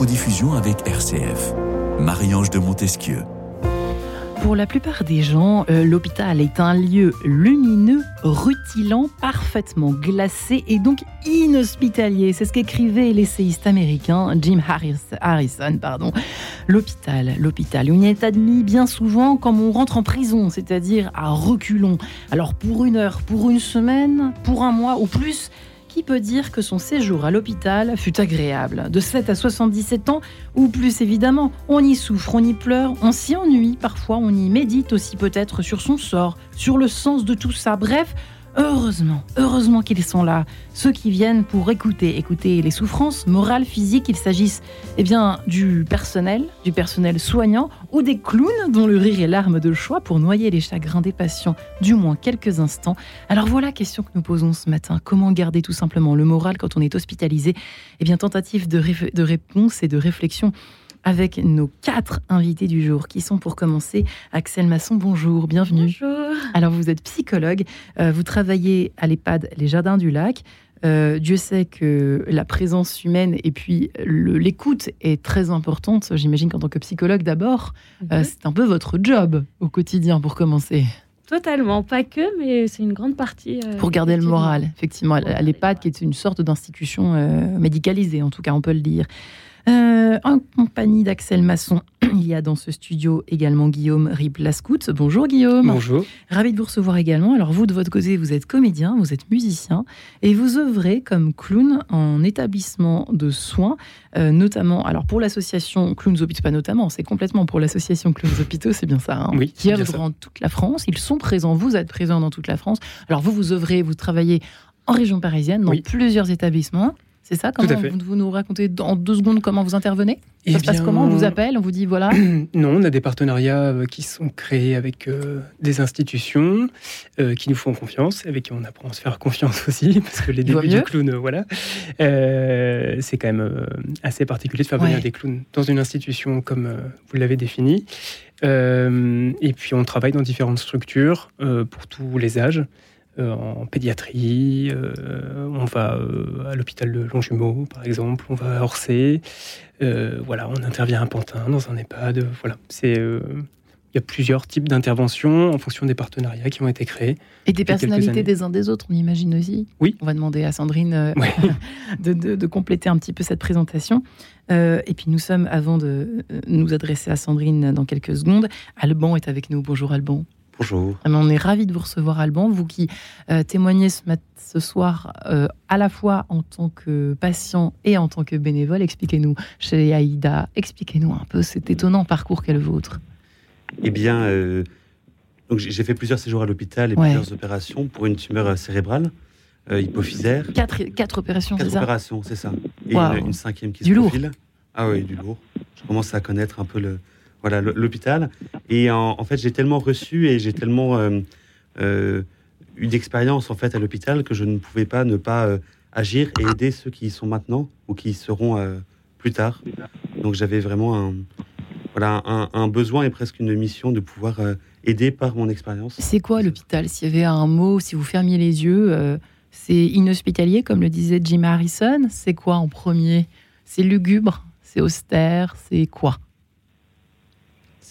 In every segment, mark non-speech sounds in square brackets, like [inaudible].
codiffusion avec RCF. Marie-Ange de Montesquieu. Pour la plupart des gens, euh, l'hôpital est un lieu lumineux, rutilant, parfaitement glacé et donc inhospitalier. C'est ce qu'écrivait l'essayiste américain Jim Harrison. Pardon. L'hôpital, l'hôpital, on y est admis bien souvent comme on rentre en prison, c'est-à-dire à reculons. Alors pour une heure, pour une semaine, pour un mois ou plus, qui peut dire que son séjour à l'hôpital fut agréable De 7 à 77 ans, ou plus évidemment, on y souffre, on y pleure, on s'y ennuie, parfois on y médite aussi peut-être sur son sort, sur le sens de tout ça. Bref, Heureusement, heureusement qu'ils sont là, ceux qui viennent pour écouter, écouter les souffrances morales, physiques, qu'il s'agisse eh bien du personnel, du personnel soignant ou des clowns dont le rire est l'arme de choix pour noyer les chagrins des patients du moins quelques instants. Alors voilà question que nous posons ce matin. Comment garder tout simplement le moral quand on est hospitalisé? Eh bien tentative de réponse et de réflexion avec nos quatre invités du jour, qui sont pour commencer Axel Masson. Bonjour, bienvenue. Bonjour. Alors vous êtes psychologue, euh, vous travaillez à l'EHPAD Les Jardins du Lac. Euh, Dieu sait que la présence humaine et puis l'écoute est très importante. J'imagine qu'en tant que psychologue d'abord, euh, mhm. c'est un peu votre job au quotidien pour commencer. Totalement, pas que, mais c'est une grande partie. pour garder le moral, effectivement, à l'EHPAD qui est une sorte d'institution médicalisée, en tout cas, on peut le dire. Euh, en compagnie d'Axel Masson, [clears throat] il y a dans ce studio également Guillaume Rib-Lascout. Bonjour Guillaume. Bonjour. Ravi de vous recevoir également. Alors vous, de votre côté, vous êtes comédien, vous êtes musicien et vous œuvrez comme clown en établissement de soins, euh, notamment, alors pour l'association Clowns Hôpitaux, pas notamment, c'est complètement pour l'association Clowns Hôpitaux, c'est bien ça, hein, oui, qui œuvre dans toute la France. Ils sont présents, vous êtes présents dans toute la France. Alors vous, vous œuvrez, vous travaillez en région parisienne, dans plusieurs établissements. C'est ça Comment vous, nous racontez en deux secondes comment vous intervenez Ça eh se passe comment On vous appelle On vous dit voilà [clears throat] Non, on a des partenariats euh, qui sont créés avec euh, des institutions euh, qui nous font confiance, avec qui on apprend à se faire confiance [laughs] aussi, parce que les débuts du clown, voilà. c'est quand même assez particulier de faire venir des clowns dans une institution comme vous l'avez défini. et puis on travaille dans différentes structures pour tous les âges. Euh, en pédiatrie, euh, on va euh, à l'hôpital de Longjumeau, par exemple, on va à Orsay, voilà, on intervient à Pantin, dans un EHPAD, voilà, c'est il y a plusieurs types d'interventions en fonction des partenariats qui ont été créés. Et des personnalités des uns des autres, on imagine aussi. Oui. On va demander à Sandrine [laughs] de, de, compléter un petit peu cette présentation. et puis nous sommes, avant de nous adresser à Sandrine dans quelques secondes, Alban est avec nous. Bonjour Alban. Bonjour. On est ravis de vous recevoir, Alban. Vous qui euh, témoignez ce, soir euh, à la fois en tant que patient et en tant que bénévole. Expliquez-nous, chez Aïda, expliquez-nous un peu cet étonnant parcours qu'est le vôtre. Eh bien, euh, j'ai fait plusieurs séjours à l'hôpital et plusieurs opérations pour une tumeur cérébrale. hypophysaire. Quatre, quatre opérations, Quatre opérations, c'est ça. Et une, cinquième qui se profile. Ah oui, du lourd. Je commence à connaître un peu le, voilà, l'hôpital. Et en, fait, j'ai tellement reçu et j'ai tellement euh, euh, eu d'expérience en fait à l'hôpital que je ne pouvais pas ne pas euh, agir et aider ceux qui y sont maintenant ou qui y seront plus tard. Donc j'avais vraiment un, voilà, un, besoin et presque une mission de pouvoir aider par mon expérience. C'est quoi l'hôpital? S'il y avait un mot, si vous fermiez les yeux, c'est inhospitalier, comme le disait Jim Harrison? C'est quoi en premier? C'est lugubre? C'est austère? C'est quoi?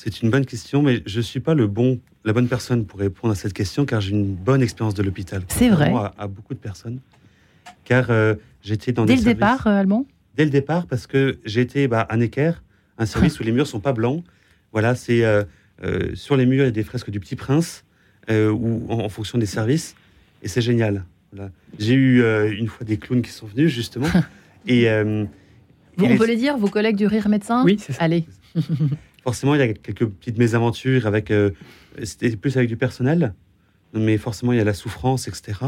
C'est une bonne question, mais je ne suis pas le bon, la bonne personne pour répondre à cette question, car j'ai une bonne expérience de l'hôpital. C'est vrai. À, beaucoup de personnes. Car euh, j'étais dans Dès le départ, euh, Allemand? Dès le départ, parce que j'étais bah, à Necker, un service où les murs sont pas blancs. Voilà, c'est euh, sur les murs, il y a des fresques du Petit Prince, ou en, fonction des services, et c'est génial. J'ai eu une fois des clowns qui sont venus, justement. [laughs] et, on peut les dire, vos collègues du Rire Médecin? Oui, c'est ça. Allez. Forcément, il y a quelques petites mésaventures avec. Euh, c'était plus avec du personnel, mais forcément, il y a la souffrance, etc.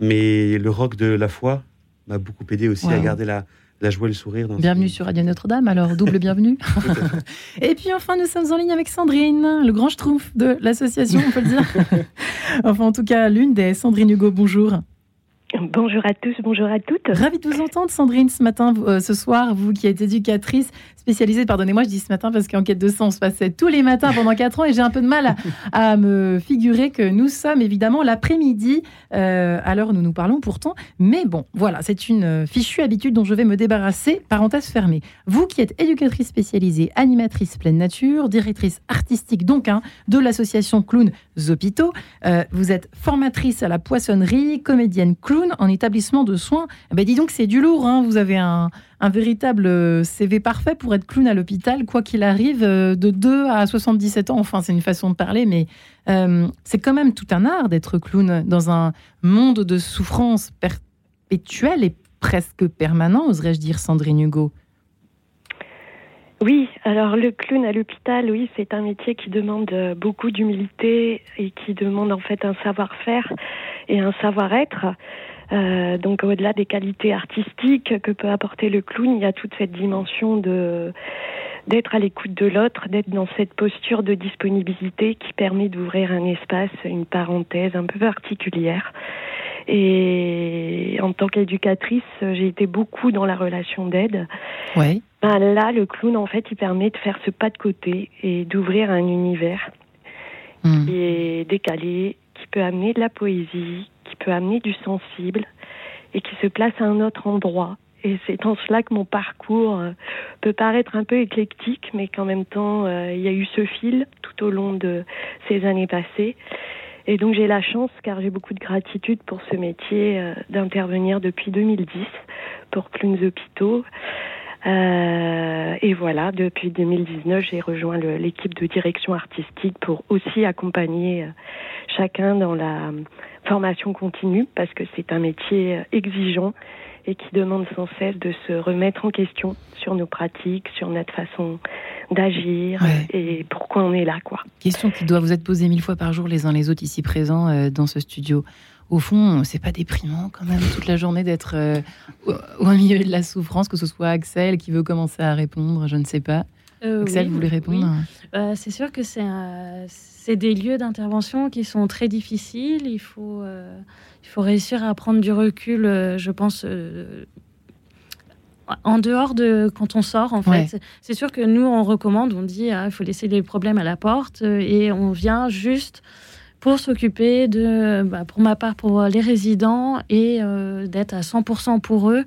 Mais le rock de la foi m'a beaucoup aidé aussi à garder la, la joie et le sourire. bienvenue sur Radio Notre-Dame, alors double bienvenue. [laughs] [laughs] et puis enfin, nous sommes en ligne avec Sandrine, le grand schtroumpf de l'association, on peut le dire. [laughs] enfin, en tout cas, l'une des Sandrine Hugo, bonjour. Bonjour à tous, bonjour à toutes. Ravi de vous entendre, Sandrine, ce matin, euh, ce soir, vous qui êtes éducatrice spécialisée, pardonnez-moi, je dis ce matin parce qu'en quête de sang, on se passait tous les matins pendant 4 ans et j'ai un peu de mal à, me figurer que nous sommes évidemment l'après-midi, euh, nous nous parlons pourtant. Mais bon, voilà, c'est une euh, fichue habitude dont je vais me débarrasser, parenthèse fermée. Vous qui êtes éducatrice spécialisée, animatrice pleine nature, directrice artistique donc hein, de l'association Clown Zopito, vous êtes formatrice à la poissonnerie, comédienne clown en établissement de soins. Eh ben dis donc, c'est du lourd. Hein. Vous avez un, véritable euh, CV parfait pour être clown à l'hôpital, quoi qu'il arrive, euh, de 2 à 77 ans. Enfin, c'est une façon de parler, mais euh, c'est quand même tout un art d'être clown dans un monde de souffrance perpétuelle et presque permanent, oserais-je dire, Sandrine Hugo. Oui, alors le clown à l'hôpital, oui, c'est un métier qui demande beaucoup d'humilité et qui demande en fait un savoir-faire et un savoir-être. Euh, donc au-delà des qualités artistiques que peut apporter le clown, il y a toute cette dimension de d'être à l'écoute de l'autre, d'être dans cette posture de disponibilité qui permet d'ouvrir un espace, une parenthèse un peu particulière. Et en tant qu'éducatrice, j'ai été beaucoup dans la relation d'aide. Ouais. Ben là, le clown, en fait, il permet de faire ce pas de côté et d'ouvrir un univers hmm. qui est décalé, peut amener de la poésie, qui peut amener du sensible et qui se place à un autre endroit. Et c'est en cela que mon parcours euh, peut paraître un peu éclectique, mais qu'en même temps, euh, il y a eu ce fil tout au long de ces années passées. Et donc j'ai la chance, car j'ai beaucoup de gratitude pour ce métier, euh, d'intervenir depuis 2010 pour Clunes Hôpitaux. Euh, et voilà, depuis 2019, j'ai rejoint l'équipe de direction artistique pour aussi accompagner chacun dans la formation continue parce que c'est un métier exigeant et qui demande sans cesse de se remettre en question sur nos pratiques, sur notre façon d'agir et pourquoi on est là, quoi. Question qui doit vous être posée mille fois par jour les uns les autres ici présents euh, dans ce studio. Au fond, c'est pas déprimant quand même toute la journée d'être euh, au, milieu de la souffrance, que ce soit Axel qui veut commencer à répondre, je ne sais pas. Euh, Axel, vous voulez répondre? C'est sûr que c'est des lieux d'intervention qui sont très difficiles. Il faut, euh, il faut réussir à prendre du recul, euh, je pense, euh, en dehors de quand on sort. En fait, c'est sûr que nous, on recommande, on dit, ah, il faut laisser les problèmes à la porte, et on vient juste pour s'occuper de, bah, pour ma part, pour les résidents et d'être à 100% pour eux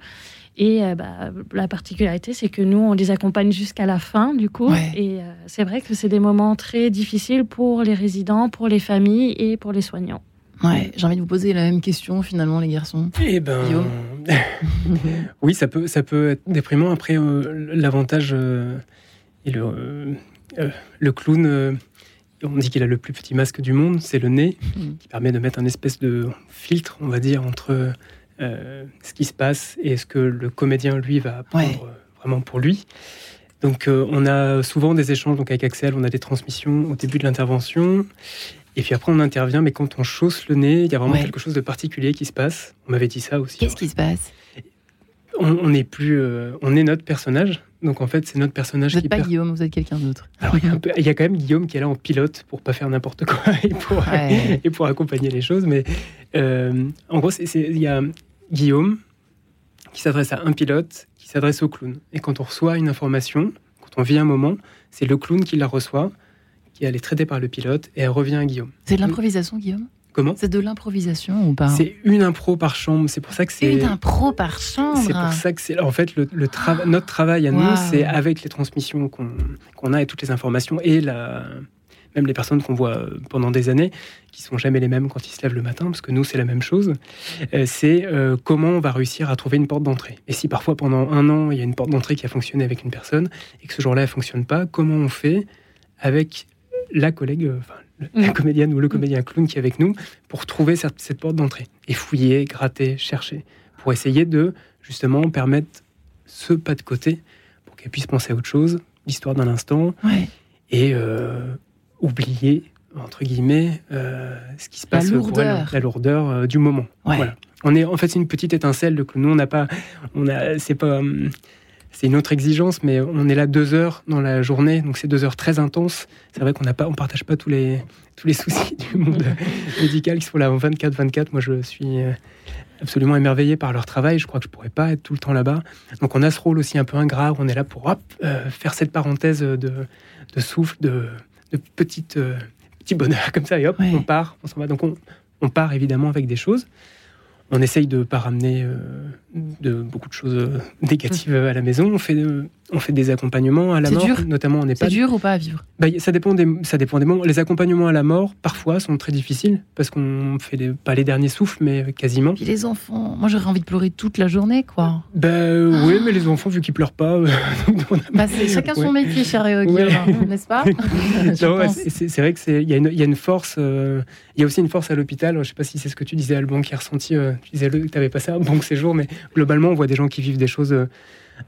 et euh, bah, la particularité, c'est que nous, on les accompagne jusqu'à la fin, du coup. Et euh, c'est vrai que c'est des moments très difficiles pour les résidents, pour les familles et pour les soignants. Ouais, j'ai envie de vous poser la même question finalement, les garçons. Eh ben, [laughs] oui, ça peut, ça peut être déprimant. Après, euh, l'avantage et le, le clown, on dit qu'il a le plus petit masque du monde, c'est le nez, mm. qui permet de mettre un espèce de filtre, on va dire, entre euh, ce qui se passe et ce que le comédien, lui, va prendre euh, vraiment pour lui. Donc, euh, on a souvent des échanges donc avec Axel, on a des transmissions au début de l'intervention. Et puis après, on intervient, mais quand on chausse le nez, il y a vraiment quelque chose de particulier qui se passe. On m'avait dit ça aussi. Qu'est-ce qui se passe? On, est plus, on est notre personnage. Donc en fait, c'est notre personnage vous qui. Vous n'êtes pas Guillaume, vous êtes quelqu'un d'autre. il, y a quand même Guillaume qui est là en pilote pour pas faire n'importe quoi [laughs] et pour, et pour accompagner les choses. Mais en gros, il y a Guillaume qui s'adresse à un pilote qui s'adresse au clown. Et quand on reçoit une information, quand on vit un moment, c'est le clown qui la reçoit, qui est traiter par le pilote, et elle revient à Guillaume. C'est de l'improvisation, Guillaume? Comment C'est de l'improvisation ou pas C'est une impro par chambre. C'est pour ça que c'est une impro par chambre. C'est pour ça que c'est en fait le, notre travail à nous, c'est avec les transmissions qu'on a et toutes les informations et la même les personnes qu'on voit euh, pendant des années, qui sont jamais les mêmes quand ils se lèvent le matin, parce que nous, c'est la même chose, euh, c'est euh, comment on va réussir à trouver une porte d'entrée. Et si parfois, pendant un an, il y a une porte d'entrée qui a fonctionné avec une personne, et que ce jour-là, elle fonctionne pas, comment on fait avec la collègue, la mm. comédienne ou le comédien clown qui est avec nous, pour trouver cette, cette porte d'entrée. Et fouiller, gratter, chercher, pour essayer de, justement, permettre ce pas de côté, pour qu'elle puisse penser à autre chose, l'histoire d'un instant, et oublier entre guillemets euh, ce qui se passe la lourdeur, la lourdeur euh, du moment. Voilà. On est en fait c'est une petite étincelle que nous on n'a pas on a c'est pas c'est une autre exigence, mais on est là deux heures dans la journée, donc c'est deux heures très intenses. C'est vrai qu'on n'a pas, on partage pas tous les tous les [laughs] soucis du monde [laughs] médical qui sont là en 24-24. Moi, je suis euh, absolument émerveillé par leur travail. Je crois que je pourrais pas être tout le temps là-bas. Donc, on a ce rôle aussi un peu ingrat. Où on est là pour hop, euh, faire cette parenthèse de, de souffle, de, de petite, euh, petit bonheur comme ça, et hop, on part, on s'en va. Donc, on, on part évidemment avec des choses on essaye de ne pas ramener euh, de beaucoup de choses euh, négatives à la maison. On fait, euh, on fait des accompagnements à la mort, notamment on n'est pas. C'est dur ou pas à vivre? Bah, ça, dépend des, ça dépend des moments. Les accompagnements à la mort, parfois, sont très difficiles parce qu'on fait pas les derniers souffles, mais quasiment. Puis les enfants, moi j'aurais envie de pleurer toute la journée, quoi. Ben oui, mais les enfants, vu qu'ils pleurent pas. [laughs] bah, c'est chacun son métier, cher Guillaume, n'est-ce pas? [laughs] C'est vrai qu'il y, y, a une force. Il y a aussi une force à l'hôpital. Je sais pas si c'est ce que tu disais, Alban, qui a ressenti. Tu disais que tu n'avais passé un bon séjour, mais globalement, on voit des gens qui vivent des choses euh,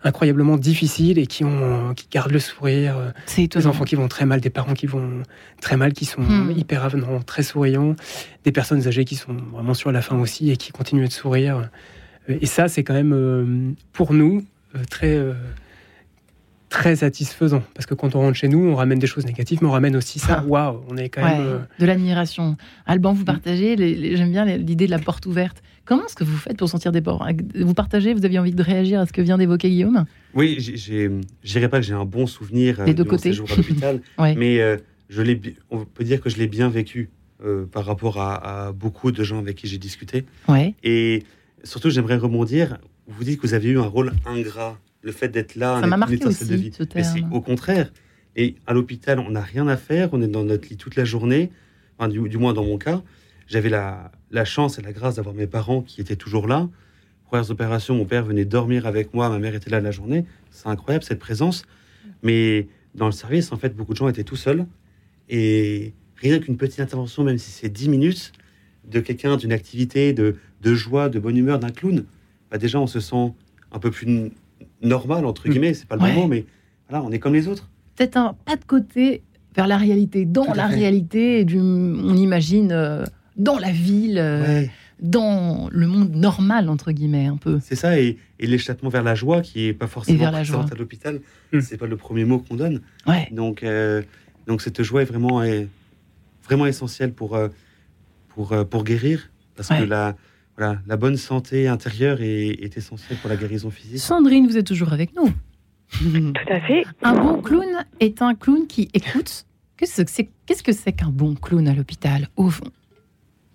incroyablement difficiles et qui, ont, qui gardent le sourire. Euh, des enfants qui vont très mal, des parents qui vont très mal, qui sont hmm. hyper avenants, très souriants, des personnes âgées qui sont vraiment sur la fin aussi et qui continuent de sourire. Euh, et ça, c'est quand même pour nous très très satisfaisant parce que quand on rentre chez nous, on ramène des choses négatives, mais on ramène aussi ça. Ah. Waouh, on est quand même de l'admiration. Alban, vous partagez, j'aime bien l'idée de la porte ouverte. Comment est-ce que vous faites pour sentir des ports? Vous partagez Vous aviez envie de réagir à ce que vient d'évoquer Guillaume? Oui, je dirais pas que j'ai un bon souvenir des deux de côtés. séjour à l'hôpital, [laughs] mais euh, je on peut dire que je l'ai bien vécu euh, par rapport à, beaucoup de gens avec qui j'ai discuté. Ouais. Et surtout, j'aimerais rebondir. Vous dites que vous avez eu un rôle ingrat, le fait d'être là, ça m'a marqué aussi, de vie. Mais c'est au contraire. Et à l'hôpital, on n'a rien à faire, on est dans notre lit toute la journée, du moins dans mon cas j'avais la, chance et la grâce d'avoir mes parents qui étaient toujours là. Premières opérations, mon père venait dormir avec moi, ma mère était là la journée. C'est incroyable cette présence. Mais dans le service, en fait, beaucoup de gens étaient tout seuls. Et rien qu'une petite intervention, même si c'est 10 minutes, de quelqu'un, d'une activité, de, joie, de bonne humeur, d'un clown, bah déjà on se sent un peu plus normal, entre mmh. guillemets. C'est pas le moment, mais voilà, on est comme les autres. Peut-être un pas de côté vers la réalité, dans la réalité, du, on imagine. Euh, dans la ville, euh, dans le monde normal, entre guillemets, un peu. C'est ça, et, l'échappement vers la joie, qui est pas forcément vers la joie. à l'hôpital, hmm. c'est pas le premier mot qu'on donne. Donc, euh, donc cette joie est vraiment, est vraiment essentielle pour, pour, pour guérir, parce que la, voilà, la bonne santé intérieure est, est essentielle pour la guérison physique. Sandrine, vous êtes toujours avec nous. [laughs] Tout à fait. Un bon clown est un clown qui écoute. Qu'est-ce que c'est qu'un bon clown à l'hôpital, au fond?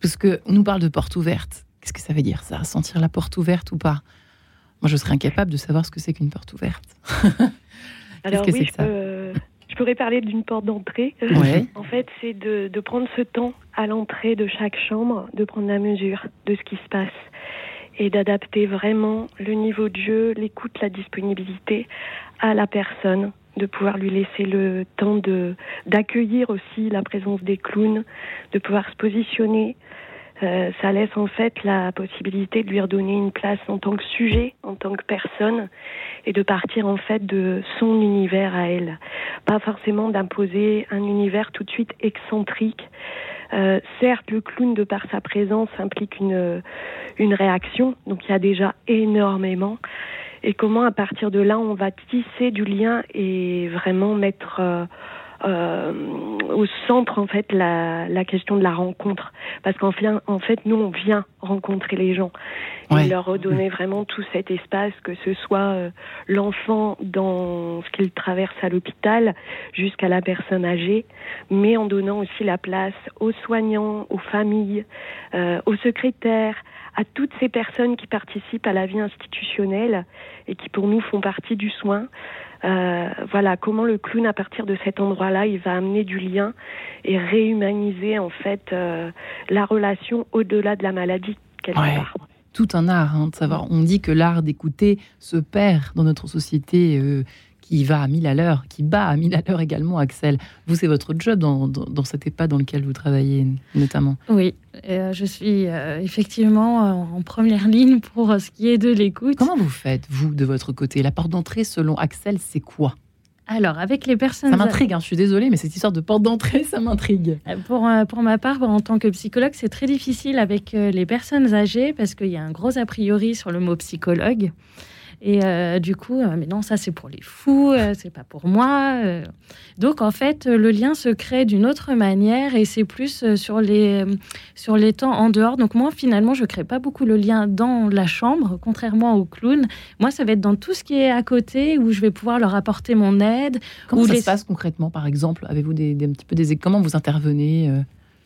Parce qu'on nous parle de porte ouverte. Qu'est-ce que ça veut dire, ça? Sentir la porte ouverte ou pas? Moi, je serais incapable de savoir ce que c'est qu'une porte ouverte. [laughs] Alors, oui, je, pourrais parler d'une porte d'entrée. [laughs] en fait, c'est de, de, prendre ce temps à l'entrée de chaque chambre, de prendre la mesure de ce qui se passe et d'adapter vraiment le niveau de jeu, l'écoute, la disponibilité à la personne de pouvoir lui laisser le temps de d'accueillir aussi la présence des clowns, de pouvoir se positionner. Euh, ça laisse en fait la possibilité de lui redonner une place en tant que sujet, en tant que personne, et de partir en fait de son univers à elle. Pas forcément d'imposer un univers tout de suite excentrique. Euh, certes, le clown, de par sa présence, implique une, une réaction, donc il y a déjà énormément et comment à partir de là on va tisser du lien et vraiment mettre euh, au centre en fait la, la, question de la rencontre. Parce qu'en fait, en fait nous on vient rencontrer les gens et leur redonner vraiment tout cet espace que ce soit euh, l'enfant dans ce qu'il traverse à l'hôpital jusqu'à la personne âgée mais en donnant aussi la place aux soignants aux familles euh, aux secrétaires à toutes ces personnes qui participent à la vie institutionnelle et qui pour nous font partie du soin. Euh, voilà comment le clown à partir de cet endroit-là, il va amener du lien et réhumaniser en fait euh, la relation au-delà de la maladie quelque part. Tout un art, hein, de savoir. On dit que l'art d'écouter se perd dans notre société euh, qui va à mille à l'heure, qui bat à mille à l'heure également, Axel. Vous, c'est votre job dans, dans, cet EHPAD dans lequel vous travaillez notamment. Oui, euh, je suis euh, effectivement euh, en première ligne pour ce qui est de l'écoute. Comment vous faites, vous, de votre côté? La porte d'entrée, selon Axel, c'est quoi? Alors, avec les personnes... Ça m'intrigue, hein, je suis désolée, mais cette histoire de porte d'entrée, ça m'intrigue. Pour, pour ma part, en tant que psychologue, c'est très difficile avec les personnes âgées parce qu'il y a un gros a priori sur le mot psychologue. Et euh, du coup, euh, mais non, ça c'est pour les fous, euh, c'est pas pour moi. Donc en fait, le lien se crée d'une autre manière et c'est plus sur les, sur les temps en dehors. Donc moi, finalement, je crée pas beaucoup le lien dans la chambre, contrairement au clown. Moi, ça va être dans tout ce qui est à côté où je vais pouvoir leur apporter mon aide. Comment ça se passe concrètement, par exemple? Avez-vous des, un petit peu des comment vous intervenez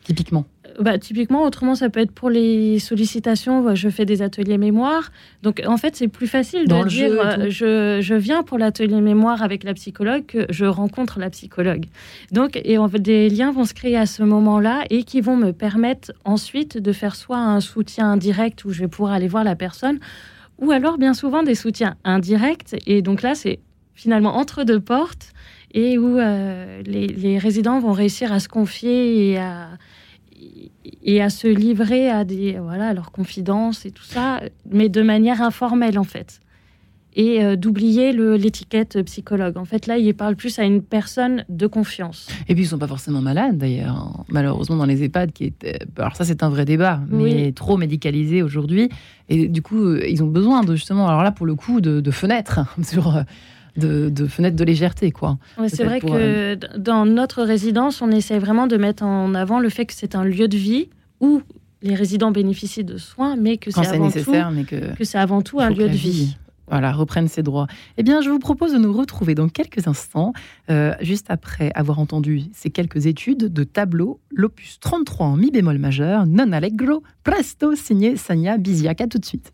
typiquement bah, typiquement, autrement, ça peut être pour les sollicitations. Je fais des ateliers mémoire. Donc, en fait, c'est plus facile de dire euh, je, je, viens pour l'atelier mémoire avec la psychologue que je rencontre la psychologue. Donc, et fait, des liens vont se créer à ce moment-là et qui vont me permettre ensuite de faire soit un soutien indirect où je vais pouvoir aller voir la personne, ou alors bien souvent des soutiens indirects. Et donc là, c'est finalement entre deux portes et où euh, les, les résidents vont réussir à se confier et à et à se livrer à des voilà à leurs confidences et tout ça, mais de manière informelle en fait. Et euh, d'oublier l'étiquette psychologue. En fait, là, il parle plus à une personne de confiance. Et puis, ils sont pas forcément malades, d'ailleurs. Hein. Malheureusement, dans les EHPAD, qui est... alors ça, c'est un vrai débat, mais trop médicalisé aujourd'hui. Et du coup, euh, ils ont besoin de justement, alors là, pour le coup, de, de fenêtres [laughs] sur euh, de, de fenêtre de légèreté, quoi. c'est vrai que euh, dans notre résidence, on essaie vraiment de mettre en avant le fait que c'est un lieu de vie où les résidents bénéficient de soins, mais que c'est avant, tout, mais que, que c'est avant tout un lieu de vie. voilà, reprenne ses droits. Eh bien, je vous propose de nous retrouver dans quelques instants, euh, juste après avoir entendu ces quelques études de tableau, l'opus 33 en mi bémol majeur, non allegro, presto, signé Sanya Biziak. À tout de suite.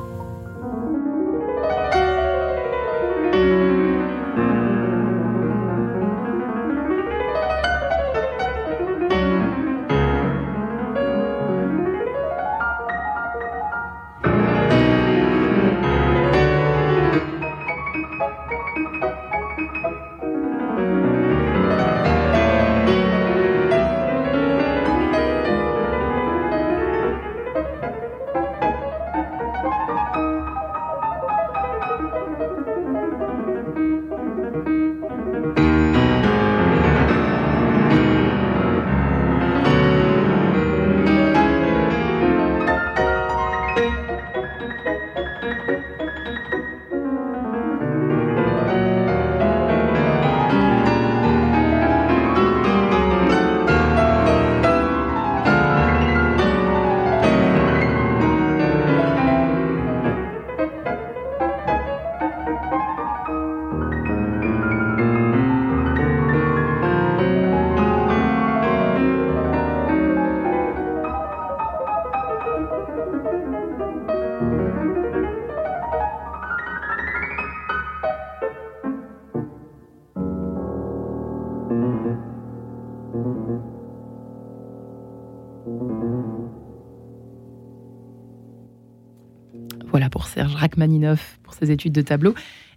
Pour ses études de tableau.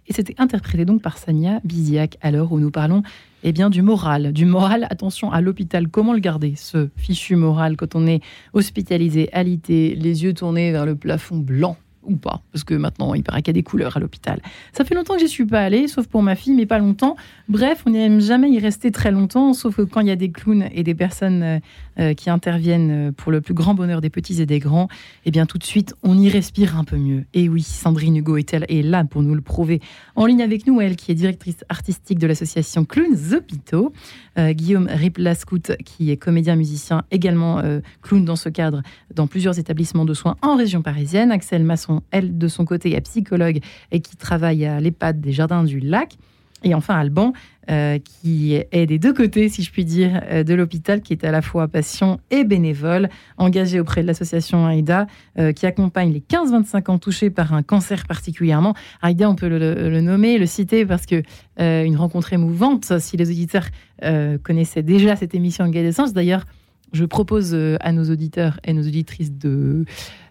Et c'était interprété donc par Sania Biziak à l'heure où nous parlons eh bien, du moral. Du moral, attention à l'hôpital, comment le garder, ce fichu moral, quand on est hospitalisé, alité, les yeux tournés vers le plafond blanc ou pas, parce que maintenant il paraît qu'il y a des couleurs à l'hôpital. Ça fait longtemps que j'y suis pas allée, sauf pour ma fille, mais pas longtemps. Bref, on n'aime jamais y rester très longtemps, sauf que quand il y a des clowns et des personnes euh, euh, qui interviennent pour le plus grand bonheur des petits et des grands, eh bien tout de suite on y respire un peu mieux. Et oui, Sandrine Hugo est, est là pour nous le prouver. En ligne avec nous, elle qui est directrice artistique de l'association Clowns Hôpitaux, euh, Guillaume Riplascout qui est comédien musicien, également clown dans ce cadre dans plusieurs établissements de soins en région parisienne, Axel Masson elle, de son côté, est psychologue et qui travaille à l'EHPAD des Jardins du Lac. Et enfin, Alban, euh, qui est des deux côtés, si je puis dire, euh, de l'hôpital, qui est à la fois patient et bénévole, engagé auprès de l'association AIDA, euh, qui accompagne les 15-25 ans touchés par un cancer particulièrement. AIDA, on peut le, nommer, le citer, parce que une rencontre émouvante, si les auditeurs connaissaient déjà cette émission Gay d'essence. D'ailleurs, je propose à nos auditeurs et nos auditrices de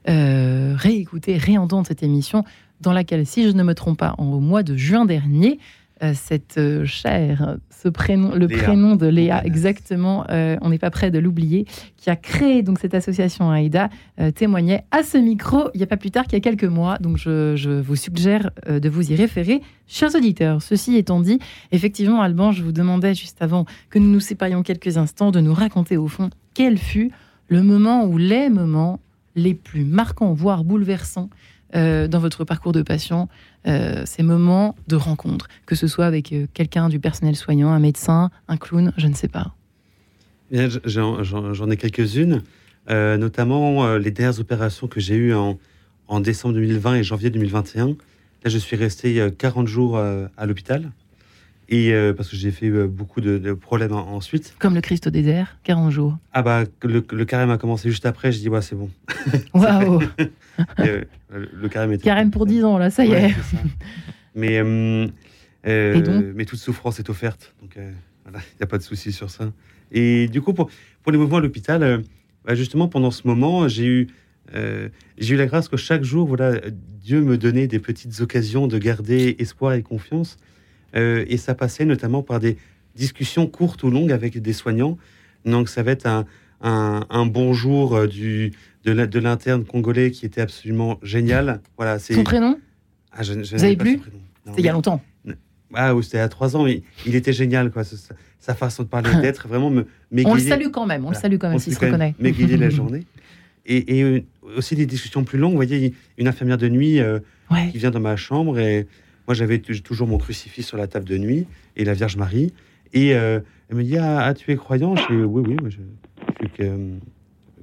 euh, réécouter, réentendre cette émission dans laquelle, si je ne me trompe pas, au mois de juin dernier, euh, cette chère, ce prénom, le prénom de Léa, exactement, on n'est pas prêt de l'oublier, qui a créé donc cette association AIDA, témoignait à ce micro il n'y a pas plus tard qu'il y a quelques mois. Donc je, je vous suggère de vous y référer, chers auditeurs. Ceci étant dit, effectivement, Alban, je vous demandais juste avant que nous nous séparions quelques instants de nous raconter au fond quel fut le moment ou les moments les plus marquants, voire bouleversants euh, dans votre parcours de patient, euh, ces moments de rencontre, que ce soit avec euh, quelqu'un du personnel soignant, un médecin, un clown, je ne sais pas. J'en ai quelques-unes, notamment les dernières opérations que j'ai eues en, en, décembre 2020 et janvier 2021. Là, je suis resté 40 jours à l'hôpital. Et euh, parce que j'ai fait euh, beaucoup de, problèmes ensuite. Comme le Christ au désert, 40 jours. Ah bah, le, carême a commencé juste après, je dis, ouais, c'est bon. [laughs] Waouh [laughs] euh, Le carême était. Carême pour 10 ans, là, ça y est. mais, mais toute souffrance est offerte. Donc, voilà, il n'y a pas de souci sur ça. Et du coup, pour, pour les mouvements à l'hôpital, bah, justement, pendant ce moment, j'ai eu. j'ai eu la grâce que chaque jour, voilà, Dieu me donnait des petites occasions de garder espoir et confiance. Euh, et ça passait notamment par des discussions courtes ou longues avec des soignants. Donc ça va être un, un, bonjour euh, du, de l'interne congolais qui était absolument génial. Voilà, Son prénom ah, je, Vous avez plus C'était il y a longtemps. Ah oui, c'était à trois ans, mais il était génial, quoi. Sa, façon de parler, [laughs] d'être, vraiment me On le salue quand même, on le salue quand même, s'il se reconnaît. M'égayer la [laughs] journée. Et, et, euh, aussi des discussions plus longues. Vous voyez, une infirmière de nuit qui vient dans ma chambre et moi, j'avais toujours mon crucifix sur la table de nuit et la Vierge Marie. Et euh, elle me dit ah, ah, tu es croyant? Je dis Oui, oui, moi, je, suis euh,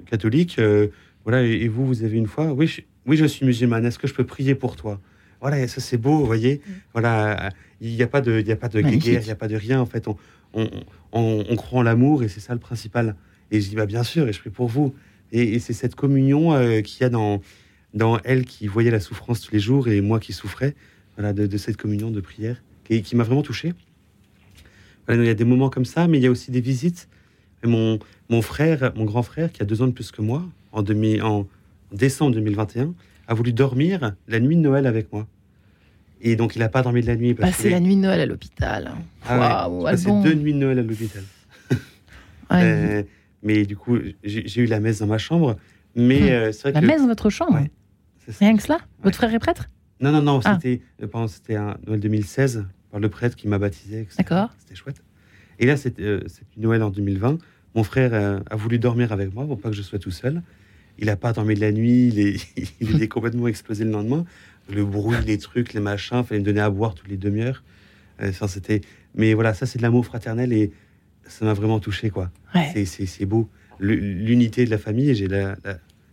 catholique. Euh, voilà, et, vous, vous avez une foi? Oui, je, oui, je suis musulmane. Est-ce que je peux prier pour toi? Voilà, ça c'est beau, vous voyez. Mm. Voilà, il n'y a pas de, il y a pas de guerre, il n'y a pas de rien. En fait, on, on, on, croit en l'amour et c'est ça le principal. Et je dis bah bien sûr, et je prie pour vous. Et, c'est cette communion qu'il y a dans dans elle qui voyait la souffrance tous les jours et moi qui souffrais de, cette communion de prière qui, qui m'a vraiment touché. il y a des moments comme ça, mais il y a aussi des visites. Mon, mon frère, mon grand frère, qui a deux ans de plus que moi, en, demi, en décembre 2021, a voulu dormir la nuit de Noël avec moi. Et donc, il n'a pas dormi de la nuit. Passer la nuit de Noël à l'hôpital. Ah ouais, deux nuits de Noël à l'hôpital. Euh, mais du coup, j'ai eu la messe dans ma chambre. Mais hum. euh, vrai la messe dans votre chambre Rien que cela Votre frère est prêtre? Non, non, non, ah. c'était, euh, c'était un Noël 2016 par le prêtre qui m'a baptisé. D'accord. C'était chouette. Et là, c'est euh, Noël en 2020. Mon frère euh, a voulu dormir avec moi pour pas que je sois tout seul. Il n'a pas dormi de la nuit, il est, [laughs] il [laughs] est complètement explosé le lendemain. Le bruit, les trucs, les machins, il fallait me donner à boire toutes les demi-heures. Enfin, c'était... Mais voilà, ça, c'est de l'amour fraternel et ça m'a vraiment touché, quoi. C'est beau. L'unité de la famille, et j'ai la,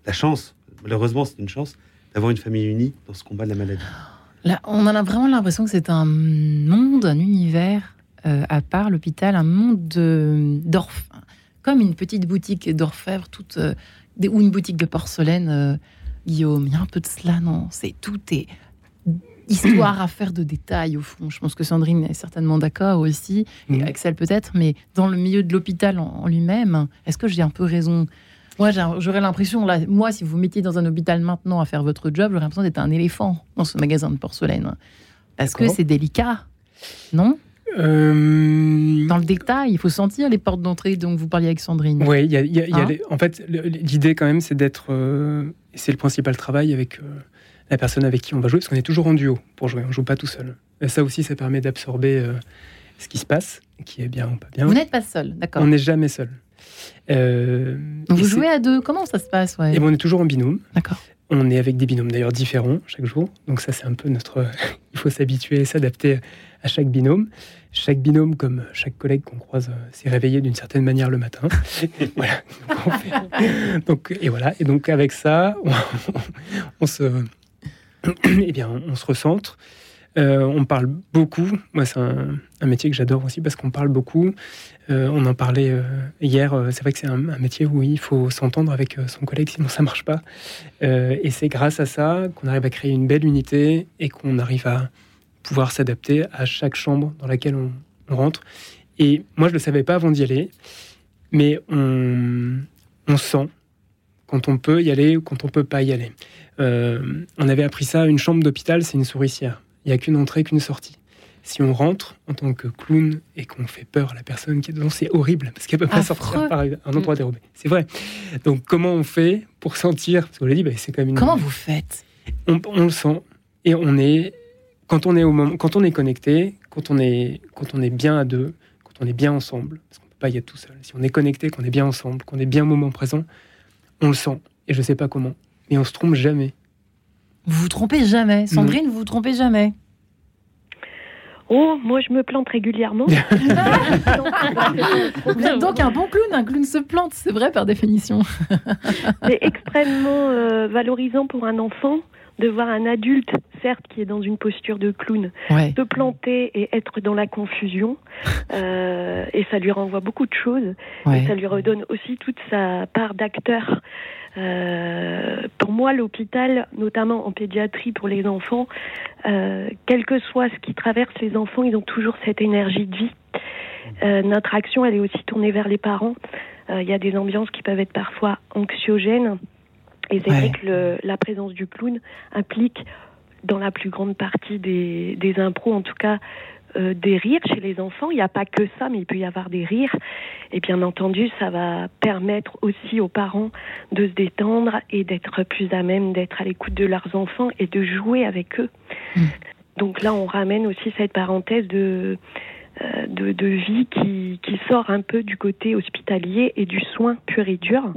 la, chance, malheureusement, c'est une chance, d'avoir une famille unie dans ce combat de la maladie. Là, on a vraiment l'impression que c'est un monde, un univers euh, à part l'hôpital, un monde d'orphelins, comme une petite boutique d'orfèvre, toute, euh, ou une boutique de porcelaine. Euh, Guillaume, il y a un peu de cela, non? C'est tout est histoire [coughs] à faire de détails au fond. Je pense que Sandrine est certainement d'accord aussi, et mmh. Axel peut-être, mais dans le milieu de l'hôpital en lui-même, est-ce que j'ai un peu raison? Moi, j'aurais l'impression, là, moi, si vous mettiez dans un hôpital maintenant à faire votre job, j'aurais l'impression d'être un éléphant dans ce magasin de porcelaine. Parce que c'est délicat, non? Euh, Dans le détail, il faut sentir les portes d'entrée dont vous parliez avec Sandrine. Oui, y y a hein en fait, l'idée quand même, c'est d'être. Euh, c'est le principal travail avec euh, la personne avec qui on va jouer, parce qu'on est toujours en duo pour jouer, on ne joue pas tout seul. Et ça aussi, ça permet d'absorber ce qui se passe, qui est bien ou pas bien. Vous n'êtes pas seul, d'accord On n'est jamais seul. Euh, vous jouez à deux Comment ça se passe ouais. et On est toujours en binôme. D'accord. On est avec des binômes d'ailleurs différents chaque jour. Donc ça, c'est un peu notre... [laughs] Il faut s'habituer et s'adapter à chaque binôme. Chaque binôme, comme chaque collègue qu'on croise, euh, s'est réveillé d'une certaine manière le matin. [laughs] voilà. [laughs] Donc, et voilà. Et donc avec ça, on, se... [clears throat] eh bien, on se recentre. Euh, on parle beaucoup. Moi, c'est un, métier que j'adore aussi parce qu'on parle beaucoup. Euh, on en parlait euh, hier. c'est vrai que c'est un, métier où il faut s'entendre avec son collègue, sinon ça marche pas. et c'est grâce à ça qu'on arrive à créer une belle unité et qu'on arrive à pouvoir s'adapter à chaque chambre dans laquelle on, rentre. Et moi, je le savais pas avant d'y aller, mais on, on sent quand on peut y aller ou quand on peut pas y aller. on avait appris ça, une chambre d'hôpital, c'est une souricière il n'y a qu'une entrée, qu'une sortie. Si on rentre en tant que clown et qu'on fait peur à la personne qui est dedans, c'est horrible parce qu'elle peut pas sortir par un endroit mm. dérobé. C'est vrai. Donc comment on fait pour sentir Parce qu'on l'a dit, bah, c'est quand même. Comment vous faites? On, le sent et on est quand on est au moment, quand on est connecté, quand on est quand on est bien à deux, quand on est bien ensemble, parce qu'on peut pas y être tout seul. Si on est connecté, qu'on est bien ensemble, qu'on est bien au moment présent, on le sent. Et je sais pas comment. Mais on se trompe jamais. Vous vous trompez jamais. Sandrine, vous vous trompez jamais. Oh, moi je me plante régulièrement. [laughs] vous êtes donc un bon clown, un clown se plante, c'est vrai par définition. [laughs] c'est extrêmement euh, valorisant pour un enfant de voir un adulte, certes, qui est dans une posture de clown, se planter et être dans la confusion. [laughs] Euh, et ça lui renvoie beaucoup de choses. Et ça lui redonne aussi toute sa part d'acteur. Euh, pour moi, l'hôpital, notamment en pédiatrie pour les enfants, euh, quel que soit ce qui traverse les enfants, ils ont toujours cette énergie de vie. Euh, notre action, elle est aussi tournée vers les parents. Il y a des ambiances qui peuvent être parfois anxiogènes. Et c'est vrai que la présence du clown implique, dans la plus grande partie des, des impros, en tout cas, euh, des rires chez les enfants. Il n'y a pas que ça, mais il peut y avoir des rires. Et bien entendu, ça va permettre aussi aux parents de se détendre et d'être plus à même d'être à l'écoute de leurs enfants et de jouer avec eux. Mm. Donc là, on ramène aussi cette parenthèse de, euh, de, de, vie qui, qui sort un peu du côté hospitalier et du soin pur et dur.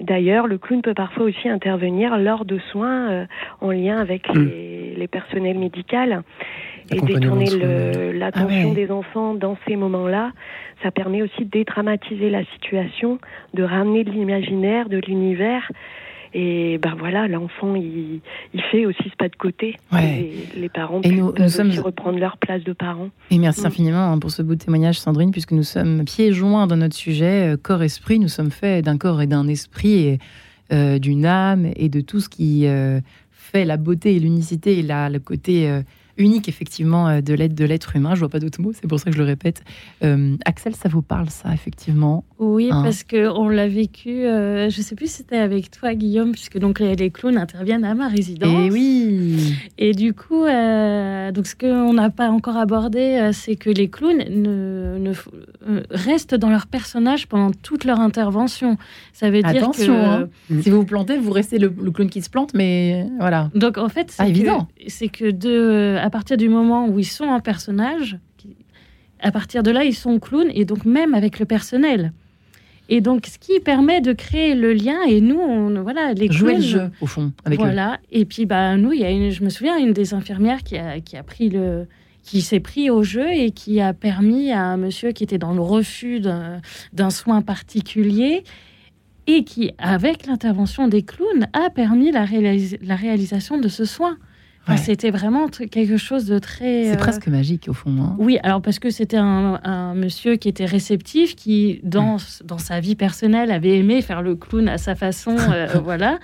D'ailleurs, le clown peut parfois aussi intervenir lors de soins euh, en lien avec mm. les, les, personnels médicaux et détourner l'attention ah des enfants dans ces moments-là. Ça permet aussi de dédramatiser la situation, de ramener de l'imaginaire, de l'univers et ben voilà, l'enfant, il, fait aussi ce pas de côté. les parents et nous, peuvent aussi reprendre leur place de parents. Et merci mm. infiniment hein, pour ce beau témoignage, Sandrine, puisque nous sommes pieds joints dans notre sujet, euh, corps-esprit. Nous sommes faits d'un corps et d'un esprit, et euh, d'une âme, et de tout ce qui euh, fait la beauté et l'unicité, et la, le côté unique effectivement euh, de l'aide de l'être humain. Je vois pas d'autres mots, c'est pour ça que je le répète. Euh, Axel, ça vous parle ça effectivement Oui, hein parce que on l'a vécu. Euh, je sais plus si c'était avec toi, Guillaume, puisque donc les, clowns interviennent à ma résidence. Et eh oui. Et du coup, donc ce qu'on n'a pas encore abordé, c'est que les clowns ne, restent dans leur personnage pendant toute leur intervention. Ça veut dire que hein. si vous vous plantez, vous restez le, clown qui se plante, mais voilà. Donc en fait, c'est évident. C'est que de à partir du moment où ils sont un personnage, à partir de là, ils sont clowns, et donc même avec le personnel. Et donc, ce qui permet de créer le lien, et nous, on, voilà, les Jouer le jeu, au fond, avec Voilà. Et puis, bah, nous, il y a une, je me souviens, une des infirmières qui a, qui a pris le, qui s'est pris au jeu et qui a permis à un monsieur qui était dans le refus d'un soin particulier et qui, avec l'intervention des clowns, a permis la, la réalisation de ce soin. C'était vraiment quelque chose de très. C'est euh, presque magique au fond. Hein. Oui, alors parce que c'était un, monsieur qui était réceptif, qui dans, dans sa vie personnelle avait aimé faire le clown à sa façon, euh, [laughs] voilà.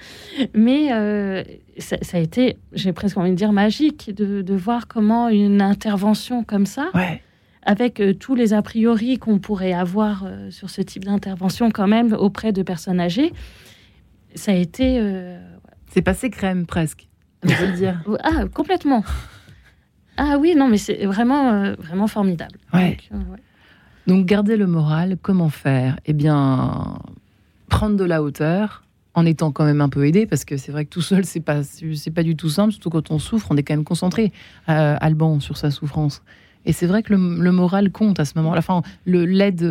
Mais euh, ça, a été, j'ai presque envie de dire magique, de, de, voir comment une intervention comme ça. Avec tous les a priori qu'on pourrait avoir sur ce type d'intervention quand même auprès de personnes âgées, ça a été... C'est passé crème presque le dire. [laughs] Ah, complètement. Ah oui, non, mais c'est vraiment, euh, vraiment formidable. Ouais. Donc, euh, Donc, garder le moral, comment faire? Eh bien, prendre de la hauteur en étant quand même un peu aidé, parce que c'est vrai que tout seul, c'est pas, c'est pas du tout simple, surtout quand on souffre, on est quand même concentré, euh, Alban, sur sa souffrance. Et c'est vrai que le, moral compte à ce moment-là. Enfin, l'aide,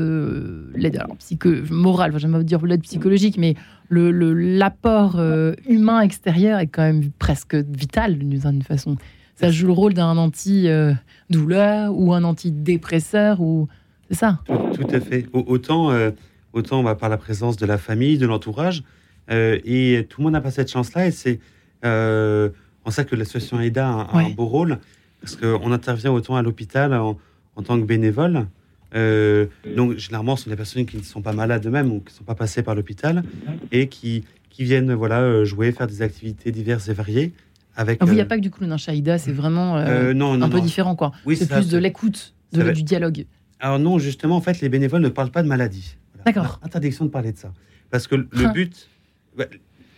l'aide alors, psycho, morale, enfin, j'aime dire l'aide psychologique, mais le, l'apport euh, humain extérieur est quand même presque vital d'une certaine façon. Ça joue le rôle d'un anti-douleur ou un antidépresseur ou c'est ça. Tout, à fait. Autant, euh, autant bah, par la présence de la famille, de l'entourage, euh, et tout le monde n'a pas cette chance-là. Et c'est en ça que l'association AIDA a, un beau rôle parce qu'on intervient autant à l'hôpital en, en, tant que bénévole euh, donc, généralement, ce sont des personnes qui ne sont pas malades eux-mêmes ou qui ne sont pas passées par l'hôpital et qui, qui viennent voilà, euh, jouer, faire des activités diverses et variées. Avec, ah il n'y a euh, pas que du coup d'un Shaïda, c'est vraiment un peu différent. quoi. c'est plus de l'écoute, du dialogue. Alors, non, justement, en fait, les bénévoles ne parlent pas de maladie. D'accord. Interdiction de parler de ça. Parce que le hein. but, bah,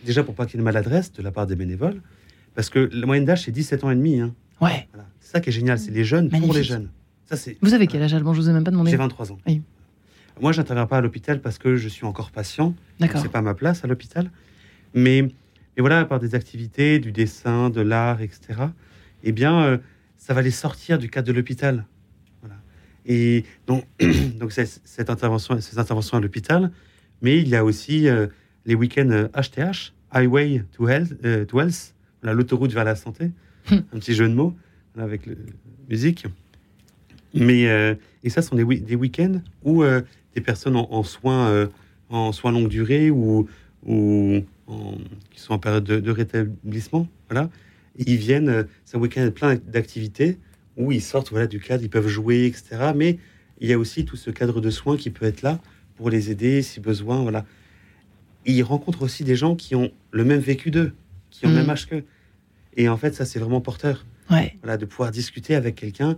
déjà pour pas qu'il y ait de maladresse de la part des bénévoles, parce que la moyenne d'âge, c'est 17 ans et demi. Hein. Ouais. C'est ça qui est génial, c'est les jeunes pour les jeunes vous avez quel âge, Alban Je vous ai même pas demandé. J'ai 23 ans. Oui. Moi, j'interviens pas à l'hôpital parce que je suis encore patient. D'accord. C'est pas ma place à l'hôpital. Mais, mais voilà, par des activités, du dessin, de l'art, etc. Eh bien, euh, ça va les sortir du cadre de l'hôpital. Voilà. Et donc, [clears throat] donc cette intervention, ces interventions à l'hôpital, mais il y a aussi euh, les week-ends HTH, Highway to Health, to health l'autoroute vers la santé, un petit jeu de mots avec la musique. Mais, et ça sont des, des week-ends où des personnes en, soins, en soins longue durée ou, ou qui sont en période de, rétablissement, voilà, ils viennent, c'est un week-end plein d'activités où ils sortent voilà, du cadre, ils peuvent jouer, etc. Mais il y a aussi tout ce cadre de soins qui peut être là pour les aider si besoin. Voilà. ils rencontrent aussi des gens qui ont le même vécu d'eux, qui ont le même âge qu'eux. Et en fait, ça, c'est vraiment porteur. Ouais. Voilà, de pouvoir discuter avec quelqu'un,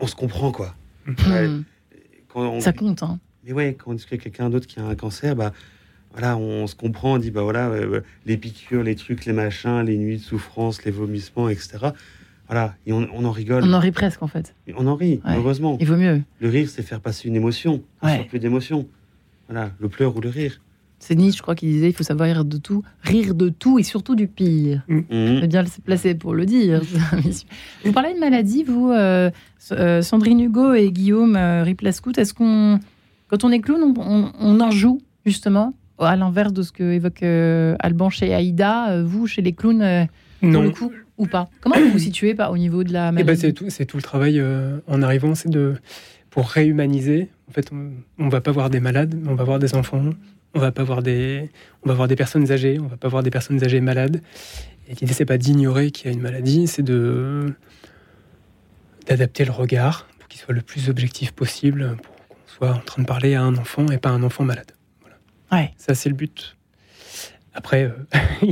on se comprend, quoi. Mm. ça compte, hein. Mais ouais, quand on discute avec quelqu'un d'autre qui a un cancer, bah, voilà, on se comprend, on dit, bah voilà, les piqûres, les trucs, les machins, les nuits de souffrance, les vomissements, etc. Voilà, et on, en rigole. On en rit presque, en fait. On en rit, heureusement. Il vaut mieux. Le rire, c'est faire passer une émotion. Ouais. plus d'émotion. Voilà, le pleur ou le rire. C'est Nietzsche, je crois, qui disait il faut savoir rire de tout, rire de tout et surtout du pire. Mm. Mm. bien le placer pour le dire. [laughs] vous parlez de maladie, vous, euh, euh, Sandrine Hugo et Guillaume euh, Riplascout. Est-ce qu'on, quand on est clown, on, en joue justement à l'inverse de ce que évoque Alban chez Aïda, vous chez les clowns, pour le coup ou pas? Comment vous vous situez pas, au niveau de la eh ben, maladie? C'est tout, tout, le travail euh, en arrivant, c'est de pour réhumaniser. En fait, on, ne va pas voir des malades, on va voir des enfants. On va pas voir des, on va voir des personnes âgées. On va pas voir des personnes âgées malades. Et l'idée c'est pas d'ignorer qu'il y a une maladie, c'est de d'adapter le regard pour qu'il soit le plus objectif possible, pour qu'on soit en train de parler à un enfant et pas à un enfant malade. Voilà. Ouais. Ça c'est le but. Après, euh, [laughs]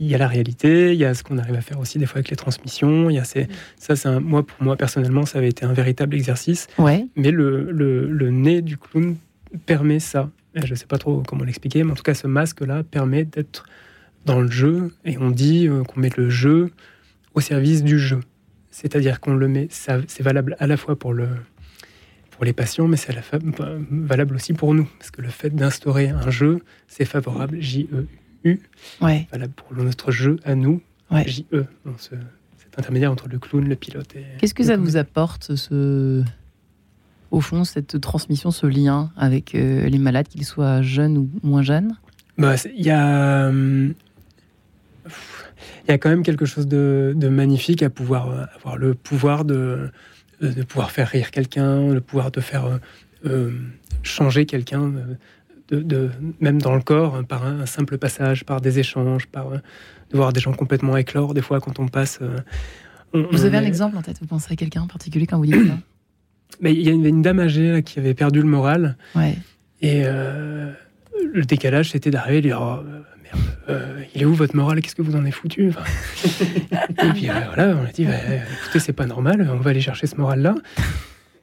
il y a la réalité, il y a ce qu'on arrive à faire aussi des fois avec les transmissions. Il y a ces, ça, c'est un, moi pour moi personnellement, ça avait été un véritable exercice. Ouais. Mais le, le, nez du clown permet ça. Je ne sais pas trop comment l'expliquer, mais en tout cas, ce masque-là permet d'être dans le jeu et on dit euh, qu'on met le jeu au service du jeu. C'est-à-dire qu'on le met, c'est valable à la fois pour le, pour les patients, mais c'est valable aussi pour nous. Parce que le fait d'instaurer un jeu, c'est favorable, J-E-U. Ouais. Valable pour notre jeu à nous, J-E. cet intermédiaire entre le clown, le pilote et. Qu'est-ce que ça vous apporte, ce... au fond, cette transmission, ce lien avec euh, les malades, qu'ils soient jeunes ou moins jeunes? Bah, Il y a. Hum, il y a quand même quelque chose de, de magnifique à pouvoir avoir le pouvoir de, de pouvoir faire rire quelqu'un, le pouvoir de faire euh, euh, changer quelqu'un, euh, de, même dans le corps, par un, simple passage, par des échanges, par de voir des gens complètement éclore des fois quand on passe. vous avez un exemple en tête Vous pensez à quelqu'un en particulier quand vous dites ça? Mais il y a une, dame âgée qui avait perdu le moral. Ouais. Et le décalage, c'était d'arriver et dire oh, euh, il est où votre morale Qu'est-ce que vous en avez foutu? [laughs] Et puis euh, voilà, on a dit, bah, écoutez, c'est pas normal, on va aller chercher ce moral-là.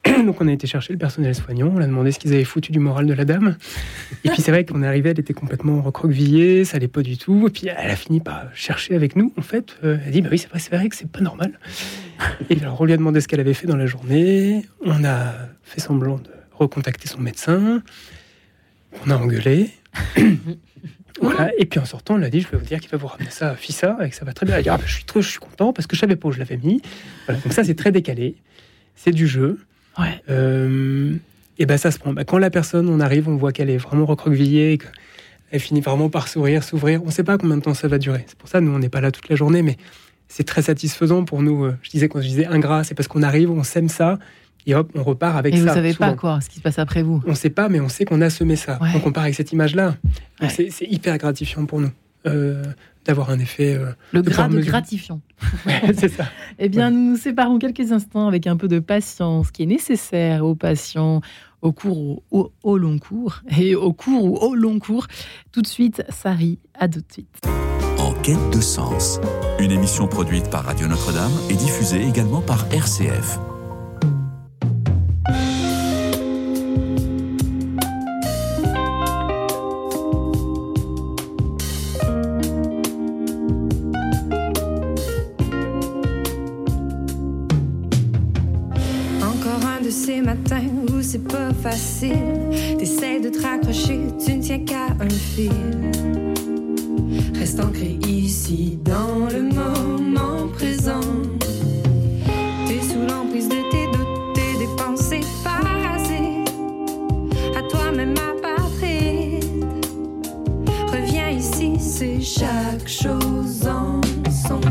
[clears throat] Donc on a été chercher le personnel soignant, on a demandé ce qu'ils avaient foutu du moral de la dame. Et puis c'est vrai qu'on est arrivé, elle était complètement recroquevillée, ça allait pas du tout. Et puis elle a fini par chercher avec nous, en fait. Euh, elle a dit, bah oui, c'est vrai, c'est vrai que c'est pas normal. Et alors on lui a demandé ce qu'elle avait fait dans la journée. On a fait semblant de recontacter son médecin. On a engueulé. [coughs] Voilà. Et puis en sortant, on l'a dit, je vais vous dire qu'il va vous ramener ça à Fissa et que ça va très bien. Elle a dit, ah, bah, je suis trop, je suis content parce que je savais pas où je l'avais mis. Voilà. Donc ça, c'est très décalé. C'est du jeu. Ouais. Euh, et ben ça se prend. Bah, quand la personne, on arrive, on voit qu'elle est vraiment recroquevillée, qu'elle finit vraiment par sourire, s'ouvrir. On ne sait pas combien de temps ça va durer. C'est pour ça, nous, on n'est pas là toute la journée, mais c'est très satisfaisant pour nous. Je disais quand je disais ingrat, c'est parce qu'on arrive, on sème ça, et hop, on repart avec ça. Et vous savez pas quoi, ce qui se passe après vous. On ne sait pas, mais on sait qu'on a semé ça. Donc on part avec cette image-là. C'est hyper gratifiant pour nous euh, d'avoir un effet. Euh, le grade gratifiant. [laughs] c'est ça. eh bien, nous nous séparons quelques instants avec un peu de patience qui est nécessaire aux patients au cours ou au, long cours et au cours ou au long cours. Tout de suite, Sari, à tout de suite. En quête de sens, une émission produite par Radio Notre-Dame et diffusée également par RCF. C'est pas facile. T'essaies de te raccrocher, tu ne tiens qu'à un fil. Reste ancré ici dans le moment présent. T'es sous l'emprise de tes doutes et des pensées passées. À toi-même, ma patrie. ici, c'est chaque chose en son.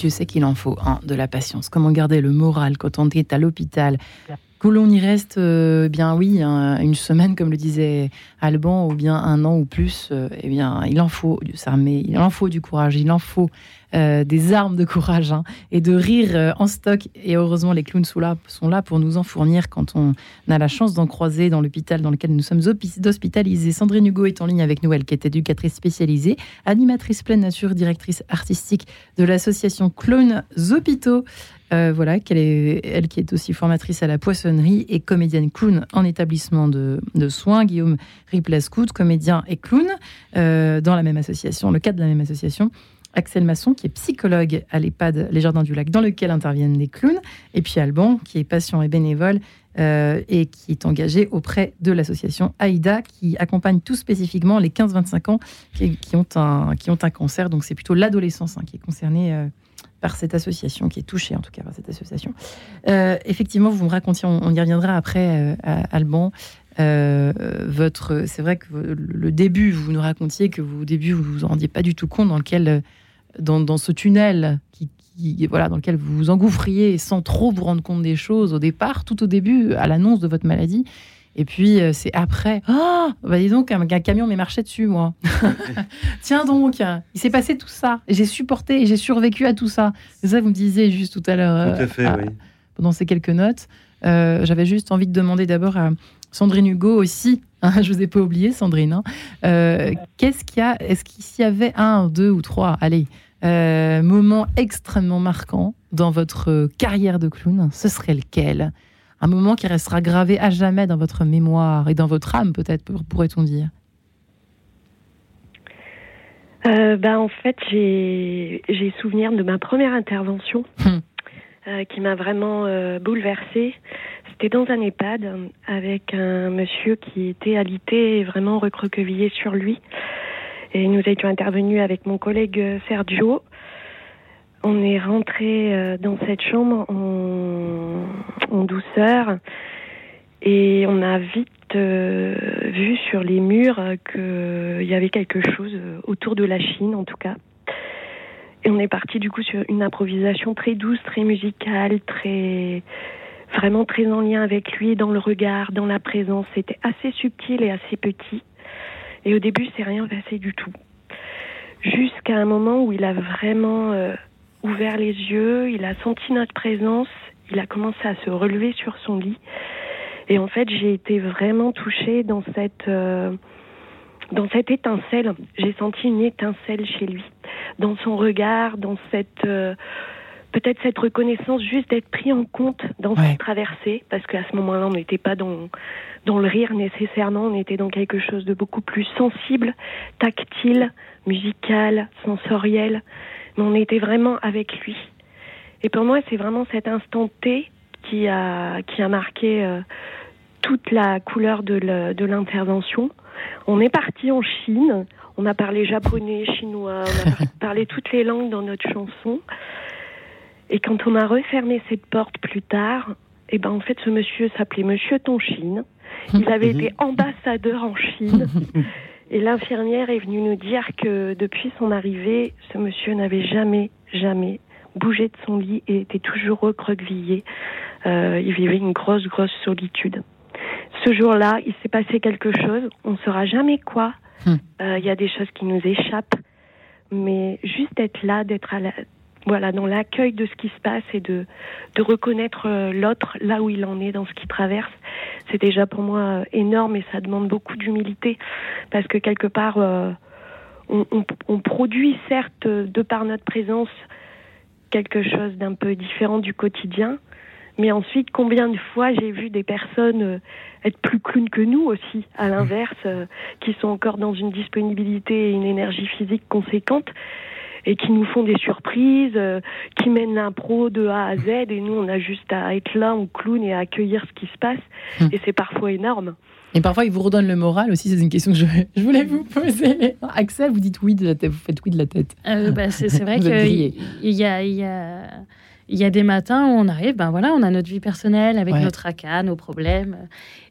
Dieu sait qu'il en faut hein, de la patience. Comment garder le moral quand on est à l'hôpital? Que l'on y reste, euh, bien oui, une semaine, comme le disait Alban, ou bien un an ou plus, euh, eh bien, il en faut s'armer, il en faut du courage, il en faut euh, des armes de courage hein, et de rire en stock. Et heureusement, les clowns sont là, sont là pour nous en fournir quand on a la chance d'en croiser dans l'hôpital dans lequel nous sommes hospitalisés. Sandrine Hugo est en ligne avec nous, elle qui est éducatrice spécialisée, animatrice pleine nature, directrice artistique de l'association Clowns Hôpitaux. Euh, voilà, qu'elle est, elle qui est aussi formatrice à la poissonnerie et comédienne clown en établissement de, soins. Guillaume Ripley-Scout, comédien et clown euh, dans la même association, le cadre de la même association. Axel Masson, qui est psychologue à l'EHPAD Les Jardins du Lac, dans lequel interviennent les clowns. Et puis Alban, qui est patient et bénévole euh, et qui est engagé auprès de l'association AIDA, qui accompagne tout spécifiquement les 15-25 ans qui, ont un, qui ont un cancer. Donc c'est plutôt l'adolescence hein, qui est concernée par cette association, qui est touchée en tout cas par cette association. Euh, effectivement, vous me racontiez, on, y reviendra après, euh, Alban. Euh, votre, c'est vrai que le début, vous nous racontiez que vous, au début, vous vous en rendiez pas du tout compte dans lequel, dans, dans ce tunnel qui, voilà, dans lequel vous vous engouffriez sans trop vous rendre compte des choses au départ, tout au début, à l'annonce de votre maladie. Et puis, euh, c'est après. Ah, bah dis donc, un, camion m'est marché dessus, moi. [laughs] Tiens donc, il s'est passé tout ça. J'ai supporté et j'ai survécu à tout ça. C'est ça, vous me disiez juste tout à l'heure. Tout à fait, oui. Pendant ces quelques notes. Euh, j'avais juste envie de demander d'abord à Sandrine Hugo aussi. [laughs] Hein, je vous ai pas oublié, Sandrine. Hein. Euh, qu'est-ce qu'il y a Est-ce qu'il y avait un, deux ou trois Allez, moments extrêmement marquants dans votre carrière de clown? Ce serait lequel? Un moment qui restera gravé à jamais dans votre mémoire et dans votre âme, peut-être, pourrait-on dire euh, ben, En fait, j'ai souvenir de ma première intervention hum. euh, qui m'a vraiment euh, bouleversée. C'était dans un EHPAD avec un monsieur qui était alité et vraiment recroquevillé sur lui. Et nous étions intervenus avec mon collègue Sergio On est rentré dans cette chambre en, douceur et on a vite vu sur les murs qu'il y avait quelque chose autour de la Chine en tout cas. Et on est parti du coup sur une improvisation très douce, très musicale, très vraiment très en lien avec lui dans le regard, dans la présence. C'était assez subtil et assez petit. Et au début, c'est rien passé du tout. Jusqu'à un moment où il a vraiment euh, ouvert les yeux, il a senti notre présence, il a commencé à se relever sur son lit. Et en fait, j'ai été vraiment touchée dans cette euh, dans cette étincelle. J'ai senti une étincelle chez lui, dans son regard, dans cette euh, peut-être cette reconnaissance juste d'être pris en compte dans cette traversée, parce qu'à ce moment-là, on n'était pas dans, dans le rire nécessairement, on était dans quelque chose de beaucoup plus sensible, tactile, musical, sensoriel, mais on était vraiment avec lui. Et pour moi, c'est vraiment cet instant T qui a, qui a marqué euh, toute la couleur de l'intervention. On est parti en Chine, on a parlé japonais, chinois, on a [laughs] parlé toutes les langues dans notre chanson. Et quand on a refermé cette porte plus tard, eh ben en fait ce monsieur s'appelait Monsieur Tonchine. Il avait été ambassadeur en Chine. [laughs] Et l'infirmière est venue nous dire que depuis son arrivée, ce monsieur n'avait jamais, jamais bougé de son lit et était toujours recroquevillé. Euh, il vivait une grosse, grosse solitude. Ce jour-là, il s'est passé quelque chose. On ne saura jamais quoi. Hmm. Euh, il y a des choses qui nous échappent. Mais juste d'être là, d'être à la, voilà, dans l'accueil de ce qui se passe et de, de reconnaître euh, l'autre là où il en est dans ce qu'il traverse, c'est déjà pour moi euh, énorme et ça demande beaucoup d'humilité parce que quelque part, euh, on, on, on, produit certes de par notre présence quelque chose d'un peu différent du quotidien, mais ensuite, combien de fois j'ai vu des personnes être plus clowns que nous aussi, à l'inverse, qui sont encore dans une disponibilité et une énergie physique conséquente et qui nous font des surprises, euh, qui mènent l'impro de A à Z et nous on a juste à être là en clown et à accueillir ce qui se passe hum. et c'est parfois énorme. Et parfois, ils vous redonnent le moral aussi. C'est une question que je, je, voulais vous poser. Axel, vous dites oui de la tête. Vous faites oui de la tête. Euh, bah, c'est vrai qu'il y a, y, a, y a des matins où on arrive, ben voilà, on a notre vie personnelle avec notre tracas, nos problèmes.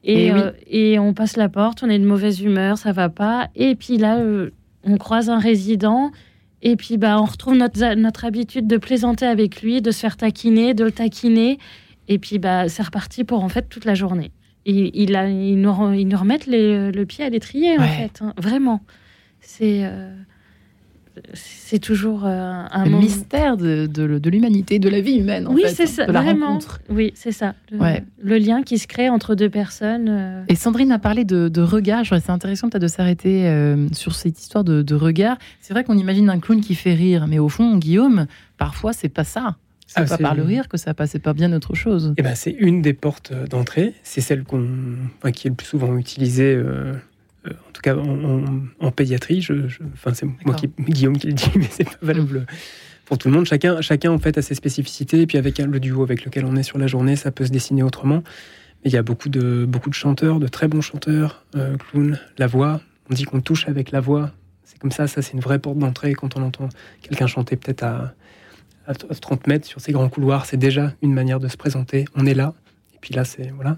Et, et, euh, et, on passe la porte, on est de mauvaise humeur, ça va pas. Et puis là, on croise un résident et puis, bah, on retrouve notre, notre habitude de plaisanter avec lui, de se faire taquiner, de le taquiner. Et puis, bah, c'est reparti pour en fait toute la journée. Et, il, a, il, nous, il nous remettent le pied à l'étrier, en fait. Hein. vraiment. C'est. Euh, c'est toujours euh, un mystère de, de, l'humanité, de la vie humaine. En oui, c'est ça, de la Rencontre. Oui, c'est ça. Le, lien qui se crée entre deux personnes. Euh. Et Sandrine a parlé de, de regard. C'est intéressant peut-être de s'arrêter euh, sur cette histoire de, de regard. C'est vrai qu'on imagine un clown qui fait rire, mais au fond, Guillaume, parfois, c'est pas ça. C'est ah, pas par le rire que ça passe, c'est pas bien autre chose. Eh ben, c'est une des portes d'entrée. C'est celle qu'on, qui est le plus souvent utilisée euh, en tout cas en, pédiatrie. Je, enfin, c'est moi qui, Guillaume qui le dit, [laughs] mais c'est pas valable pour tout le monde. Chacun, chacun en fait a ses spécificités. Et puis avec le duo avec lequel on est sur la journée, ça peut se dessiner autrement. Mais il y a beaucoup de, beaucoup de chanteurs, de très bons chanteurs, euh, clowns, la voix. On dit qu'on touche avec la voix. C'est comme ça, ça c'est une vraie porte d'entrée. Quand on entend quelqu'un chanter peut-être à, à 30 mètres sur ces grands couloirs, c'est déjà une manière de se présenter. On est là, puis là, c'est voilà.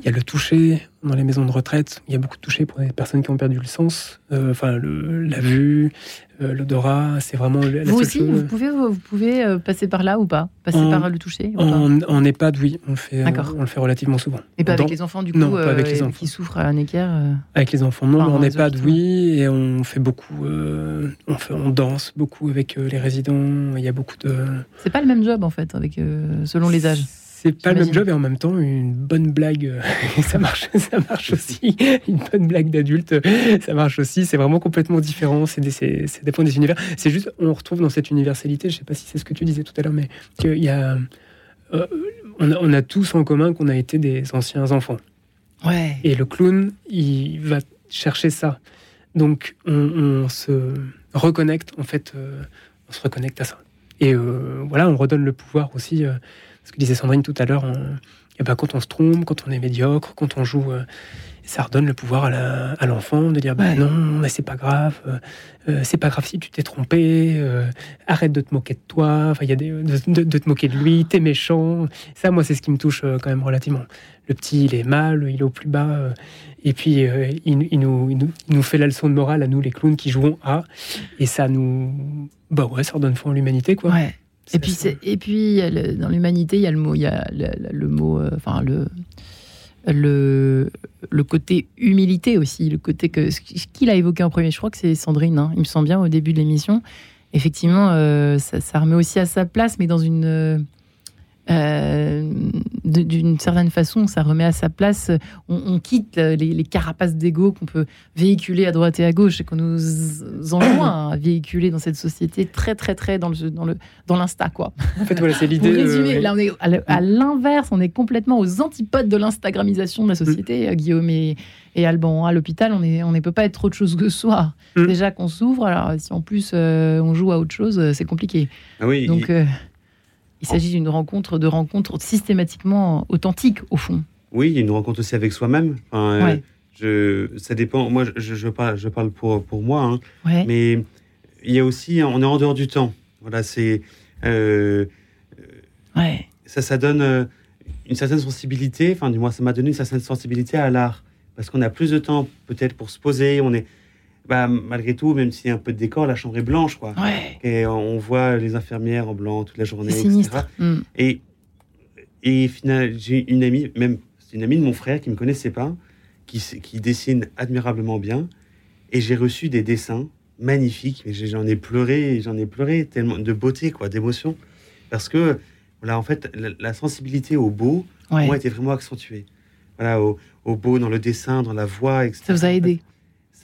Il y a le toucher dans les maisons de retraite. Il y a beaucoup de toucher pour les personnes qui ont perdu le sens. Euh, enfin, la vue, euh, l'odorat, c'est vraiment. La vous aussi, vous pouvez, vous pouvez euh, passer par là ou pas? Passer par le toucher en, en, EHPAD, oui, on le fait. on le fait relativement souvent. Et pas avec les enfants du coup Non, pas avec les enfants. Qui souffrent à un équerre. Avec les enfants, non. Mais en EHPAD, oui, et on fait beaucoup. on fait, on danse beaucoup avec les résidents. Il y a beaucoup de. C'est pas le même job en fait, avec selon les âges. C'est pas le même job et en même temps une bonne blague, euh, [laughs] ça marche, ça marche aussi. Une bonne blague d'adulte, ça marche aussi. C'est vraiment complètement différent. C'est des, dépend des univers. C'est juste, on retrouve dans cette universalité. Je sais pas si c'est ce que tu disais tout à l'heure, mais qu'il y a, euh, on a, tous en commun qu'on a été des anciens enfants. Ouais. Et le clown, il va chercher ça. Donc on, se reconnecte en fait, euh, on se reconnecte à ça. Et voilà, on redonne le pouvoir aussi Ce que disait Sandrine tout à l'heure, et ben, quand on se trompe, quand on est médiocre, quand on joue ça redonne le pouvoir à l'enfant de dire bah non, mais c'est pas grave, euh, euh, c'est pas grave si tu t'es trompé, euh, arrête de te moquer de toi, enfin il y a des, de, te moquer de lui, t'es méchant. Ça, moi, c'est ce qui me touche quand même relativement. Le petit, il est mal, il est au plus bas, et puis il, il, nous, il, nous, fait la leçon de morale à nous, les clowns qui jouons à, et ça nous, bah ouais, ça redonne foi en l'humanité, quoi. Ouais. Et puis, et puis, dans l'humanité, il y a le mot, il y a le, le mot, enfin le le, le côté humilité aussi, le côté que ce qu'il a évoqué en premier, je crois que c'est Sandrine, hein, il me semble bien au début de l'émission. Effectivement, euh, ça, ça, remet aussi à sa place, mais dans une euh, d'une certaine façon, ça remet à sa place. On, quitte les, carapaces d'ego qu'on peut véhiculer à droite et à gauche et qu'on nous enjoint [coughs] à véhiculer dans cette société très, très, très dans le dans le dans l'insta quoi. En fait, voilà, c'est l'idée. Résumer, là, on est à l'inverse, on est complètement aux antipodes de l'instagramisation de la société. Mm. Guillaume et, et Alban à l'hôpital, on est on ne peut pas être autre chose que soi. Mm. Déjà qu'on s'ouvre, alors si en plus euh, on joue à autre chose, c'est compliqué. Ah oui. Donc. Euh, il s'agit d'une rencontre, de rencontres systématiquement authentiques, au fond. Oui, il y a une rencontre aussi avec soi-même. Enfin, je, ça dépend. Moi, je, je, parle, je parle pour, pour moi. Hein. Mais il y a aussi, on est en dehors du temps. Voilà, c'est. Euh, ouais. Ça, ça donne euh, une certaine sensibilité. Enfin, du moins, ça m'a donné une certaine sensibilité à l'art. Parce qu'on a plus de temps, peut-être, pour se poser. On est bah, malgré tout, même s'il y a un peu de décor, la chambre est blanche, quoi. Et on voit les infirmières en blanc toute la journée, etc. Mm. Et, et finalement, j'ai une amie, même c'est une amie de mon frère qui me connaissait pas, qui, qui dessine admirablement bien. Et j'ai reçu des dessins magnifiques. Mais j'en ai pleuré, j'en ai pleuré tellement de beauté, quoi, d'émotion, parce que voilà, en fait, la, sensibilité au beau, ouais. moi, était vraiment accentuée. Voilà, au, au, beau dans le dessin, dans la voix, etc. Ça vous a aidé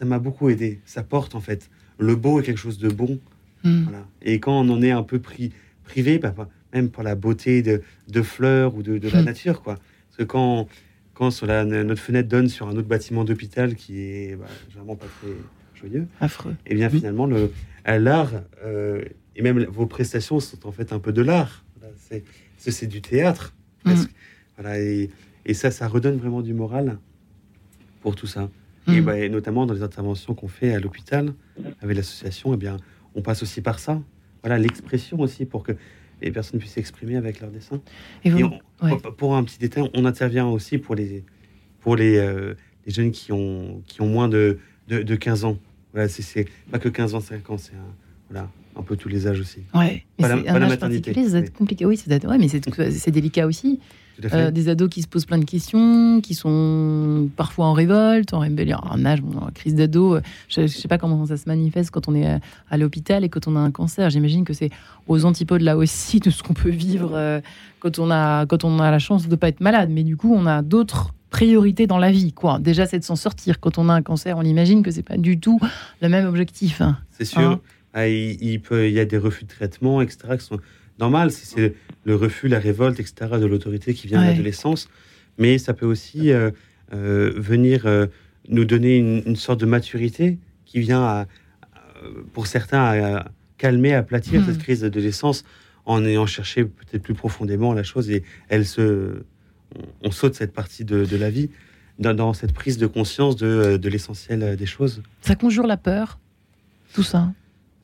ça m'a beaucoup aidé. Ça porte en fait. Le beau est quelque chose de bon. Hmm. Et quand on en est un peu pris, privé, bah, même pour la beauté de, de fleurs ou de, de la hmm. nature, quoi. Parce que quand, quand sur la, notre fenêtre donne sur un autre bâtiment d'hôpital qui est bah, vraiment pas très joyeux, affreux. Et eh bien hmm. finalement, le, l'art euh, et même vos prestations sont en fait un peu de l'art. c'est, c'est du théâtre. Voilà, et, et ça, ça redonne vraiment du moral pour tout ça. Mm. Bah, et, notamment dans les interventions qu'on fait à l'hôpital avec l'association, eh bien, on passe aussi par ça. Voilà, l'expression aussi pour que les personnes puissent s'exprimer avec leur dessin. Et, pour un petit détail, on intervient aussi pour les, pour les, euh, les jeunes qui ont, qui ont moins de, de, de 15 ans. Voilà, c'est pas que 15 ans, 5 ans, c'est un, voilà, un peu tous les âges aussi. Ouais, mais c'est un âge particulier, c'est compliqué. Oui, c'est ouais, mais c'est délicat aussi. Euh, des ados qui se posent plein de questions, qui sont parfois en révolte, en rébellion, en âge, en crise d'ado. Euh, je ne sais pas comment ça se manifeste quand on est à, l'hôpital et quand on a un cancer. J'imagine que c'est aux antipodes là aussi de ce qu'on peut vivre euh, quand, on a, quand on a la chance de ne pas être malade. Mais du coup, on a d'autres priorités dans la vie. Quoi. Déjà, c'est de s'en sortir. Quand on a un cancer, on imagine que c'est pas du tout le même objectif. Hein. C'est sûr. Hein ah, il, peut, il y a des refus de traitement, etc., qui sont normal, si c'est le refus, la révolte, etc., de l'autorité qui vient de l'adolescence. Mais ça peut aussi euh, euh, venir euh, nous donner une, sorte de maturité qui vient, à, pour certains, à, calmer, aplatir cette hmm. crise d'adolescence en ayant cherché peut-être plus profondément la chose et elle se, on, saute cette partie de, la vie dans, cette prise de conscience de, de l'essentiel des choses. Ça conjure la peur, tout ça.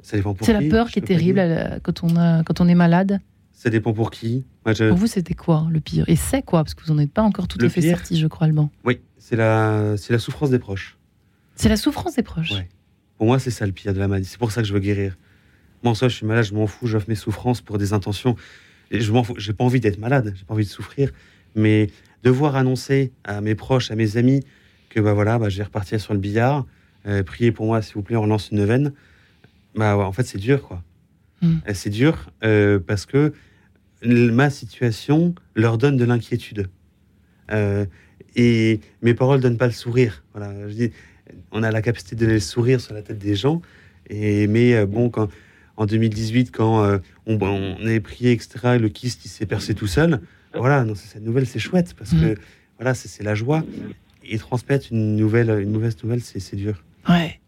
C'est la peur qui est terrible quand, on a, quand on est malade. Ça dépend pour qui. Pour vous, c'était quoi le pire? Et c'est quoi? Parce que vous n'en êtes pas encore tout à fait sorti, je crois, Alban. Oui, c'est la, c'est la souffrance des proches. C'est la souffrance des proches? Pour moi, c'est ça le pire de la maladie. C'est pour ça que je veux guérir. Moi, en soi, je suis malade, je m'en fous, j'offre mes souffrances pour des intentions. Et je m'en fous. J'ai pas envie d'être malade, j'ai pas envie de souffrir. Mais devoir annoncer à mes proches, à mes amis, que bah voilà, bah, je vais repartir sur le billard, euh, priez pour moi, s'il vous plaît, on lance une neuvaine bah en fait, c'est dur, quoi. Hmm. C'est dur euh, parce que ma situation leur donne de l'inquiétude. Euh, et mes paroles donnent pas le sourire. Voilà, je dis, on a la capacité de donner le sourire sur la tête des gens. Et mais euh, bon, quand en 2018, quand on, on, est prié, etc., le kyste il s'est percé tout seul. Voilà, non, cette nouvelle, c'est chouette parce que hmm. voilà, c'est la joie. Et transmettre une nouvelle, une mauvaise nouvelle, c'est dur. Ouais.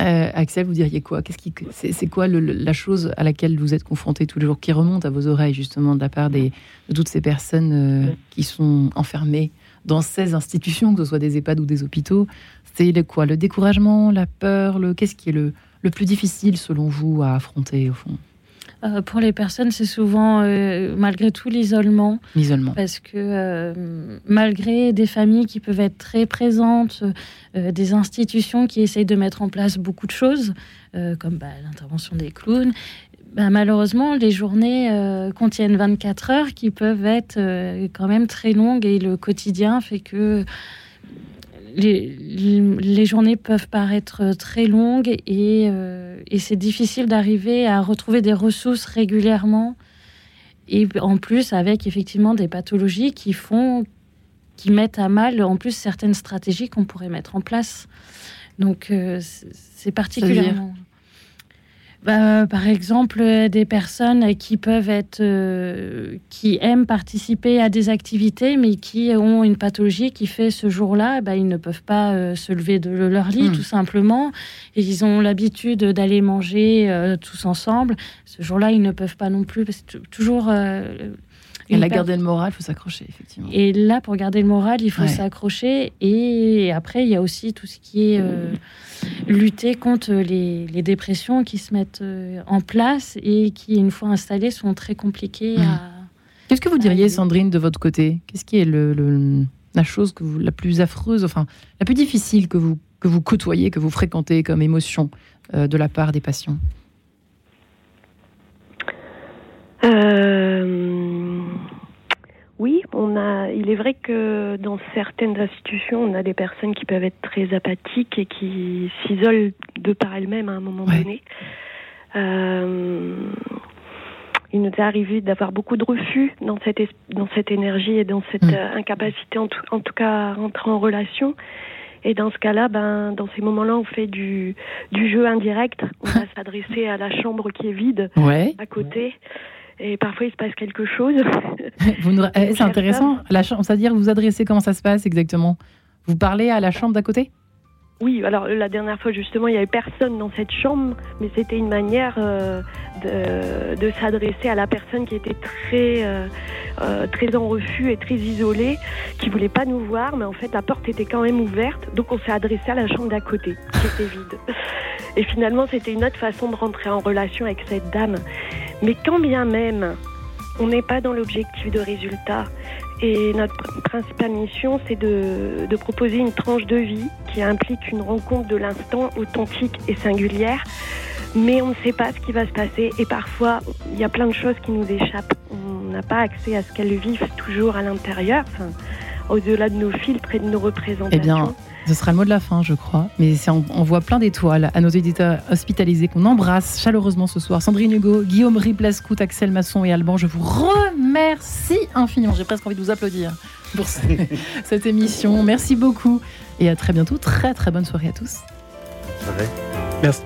Euh, Axel, vous diriez quoi? Qu'est-ce qui, c'est, quoi la chose à laquelle vous êtes confronté tous les jours, qui remonte à vos oreilles justement de la part de toutes ces personnes euh, qui sont enfermées dans ces institutions, que ce soit des EHPAD ou des hôpitaux? C'est le quoi? Le découragement, la peur le, Qu'est-ce qui est le, le plus difficile selon vous à affronter au fond? Euh, pour les personnes, c'est souvent euh, malgré tout l'isolement. L'isolement. Parce que euh, malgré des familles qui peuvent être très présentes, des institutions qui essayent de mettre en place beaucoup de choses, comme bah, l'intervention des clowns, bah, malheureusement, les journées contiennent 24 heures qui peuvent être quand même très longues et le quotidien fait que les, journées peuvent paraître très longues euh, et, c'est difficile d'arriver à retrouver des ressources régulièrement. Et en plus, avec effectivement des pathologies qui font, qui mettent à mal en plus certaines stratégies qu'on pourrait mettre en place. Donc, euh, c'est particulièrement. Bah, par exemple, des personnes qui peuvent être, euh, qui aiment participer à des activités, mais qui ont une pathologie qui fait ce jour-là, bah, ils ne peuvent pas euh, se lever de leur lit, hmm. tout simplement. Et ils ont l'habitude d'aller manger euh, tous ensemble. Ce jour-là, ils ne peuvent pas non plus. C'est toujours et la garder le moral, il faut s'accrocher, effectivement. Et là, pour garder le moral, il faut s'accrocher. Et après, il y a aussi tout ce qui est euh, lutter contre les, dépressions qui se mettent euh, en place et qui, une fois installées, sont très compliquées mmh. à. Qu'est-ce que vous diriez, Sandrine, de votre côté? Qu'est-ce qui est le, la chose que vous, la plus affreuse, enfin, la plus difficile que vous, que vous côtoyez, que vous fréquentez comme émotion euh, de la part des patients? Euh, oui, on a. Il est vrai que dans certaines institutions, on a des personnes qui peuvent être très apathiques et qui s'isolent de par elles-mêmes à un moment donné. Euh, il nous est arrivé d'avoir beaucoup de refus dans cette dans cette énergie et dans cette mm. euh, incapacité, en tout, en tout cas, à rentrer en relation. Et dans ce cas-là, ben, dans ces moments-là, on fait du, du jeu indirect. On va s'adresser à la chambre qui est vide à côté et parfois il se passe quelque chose. [laughs] [laughs] Eh, c'est intéressant. La chambre, c'est-à-dire vous adressez comment ça se passe exactement? Vous parlez à la chambre d'à côté? Oui, alors la dernière fois justement, il n'y avait personne dans cette chambre, mais c'était une manière euh, de, s'adresser à la personne qui était très, euh, euh, très en refus et très isolée, qui voulait pas nous voir, mais en fait la porte était quand même ouverte, donc on s'est adressé à la chambre d'à côté, qui était vide. [laughs] Et finalement, c'était une autre façon de rentrer en relation avec cette dame. Mais quand bien même on n'est pas dans l'objectif de résultat, et notre principale mission, c'est de, proposer une tranche de vie qui implique une rencontre de l'instant authentique et singulière. Mais on ne sait pas ce qui va se passer et parfois il y a plein de choses qui nous échappent. On n'a pas accès à ce qu'elles vivent toujours à l'intérieur, au-delà de nos filtres et de nos représentations. Eh ce sera le mot de la fin, je crois. Mais on, on voit plein d'étoiles à nos éditeurs hospitalisés qu'on embrasse chaleureusement ce soir. Sandrine Hugo, Guillaume Riblascout, Axel Masson et Alban, je vous remercie infiniment. J'ai presque envie de vous applaudir pour [laughs] cette émission. Merci beaucoup et à très bientôt. Très très bonne soirée à tous. Merci.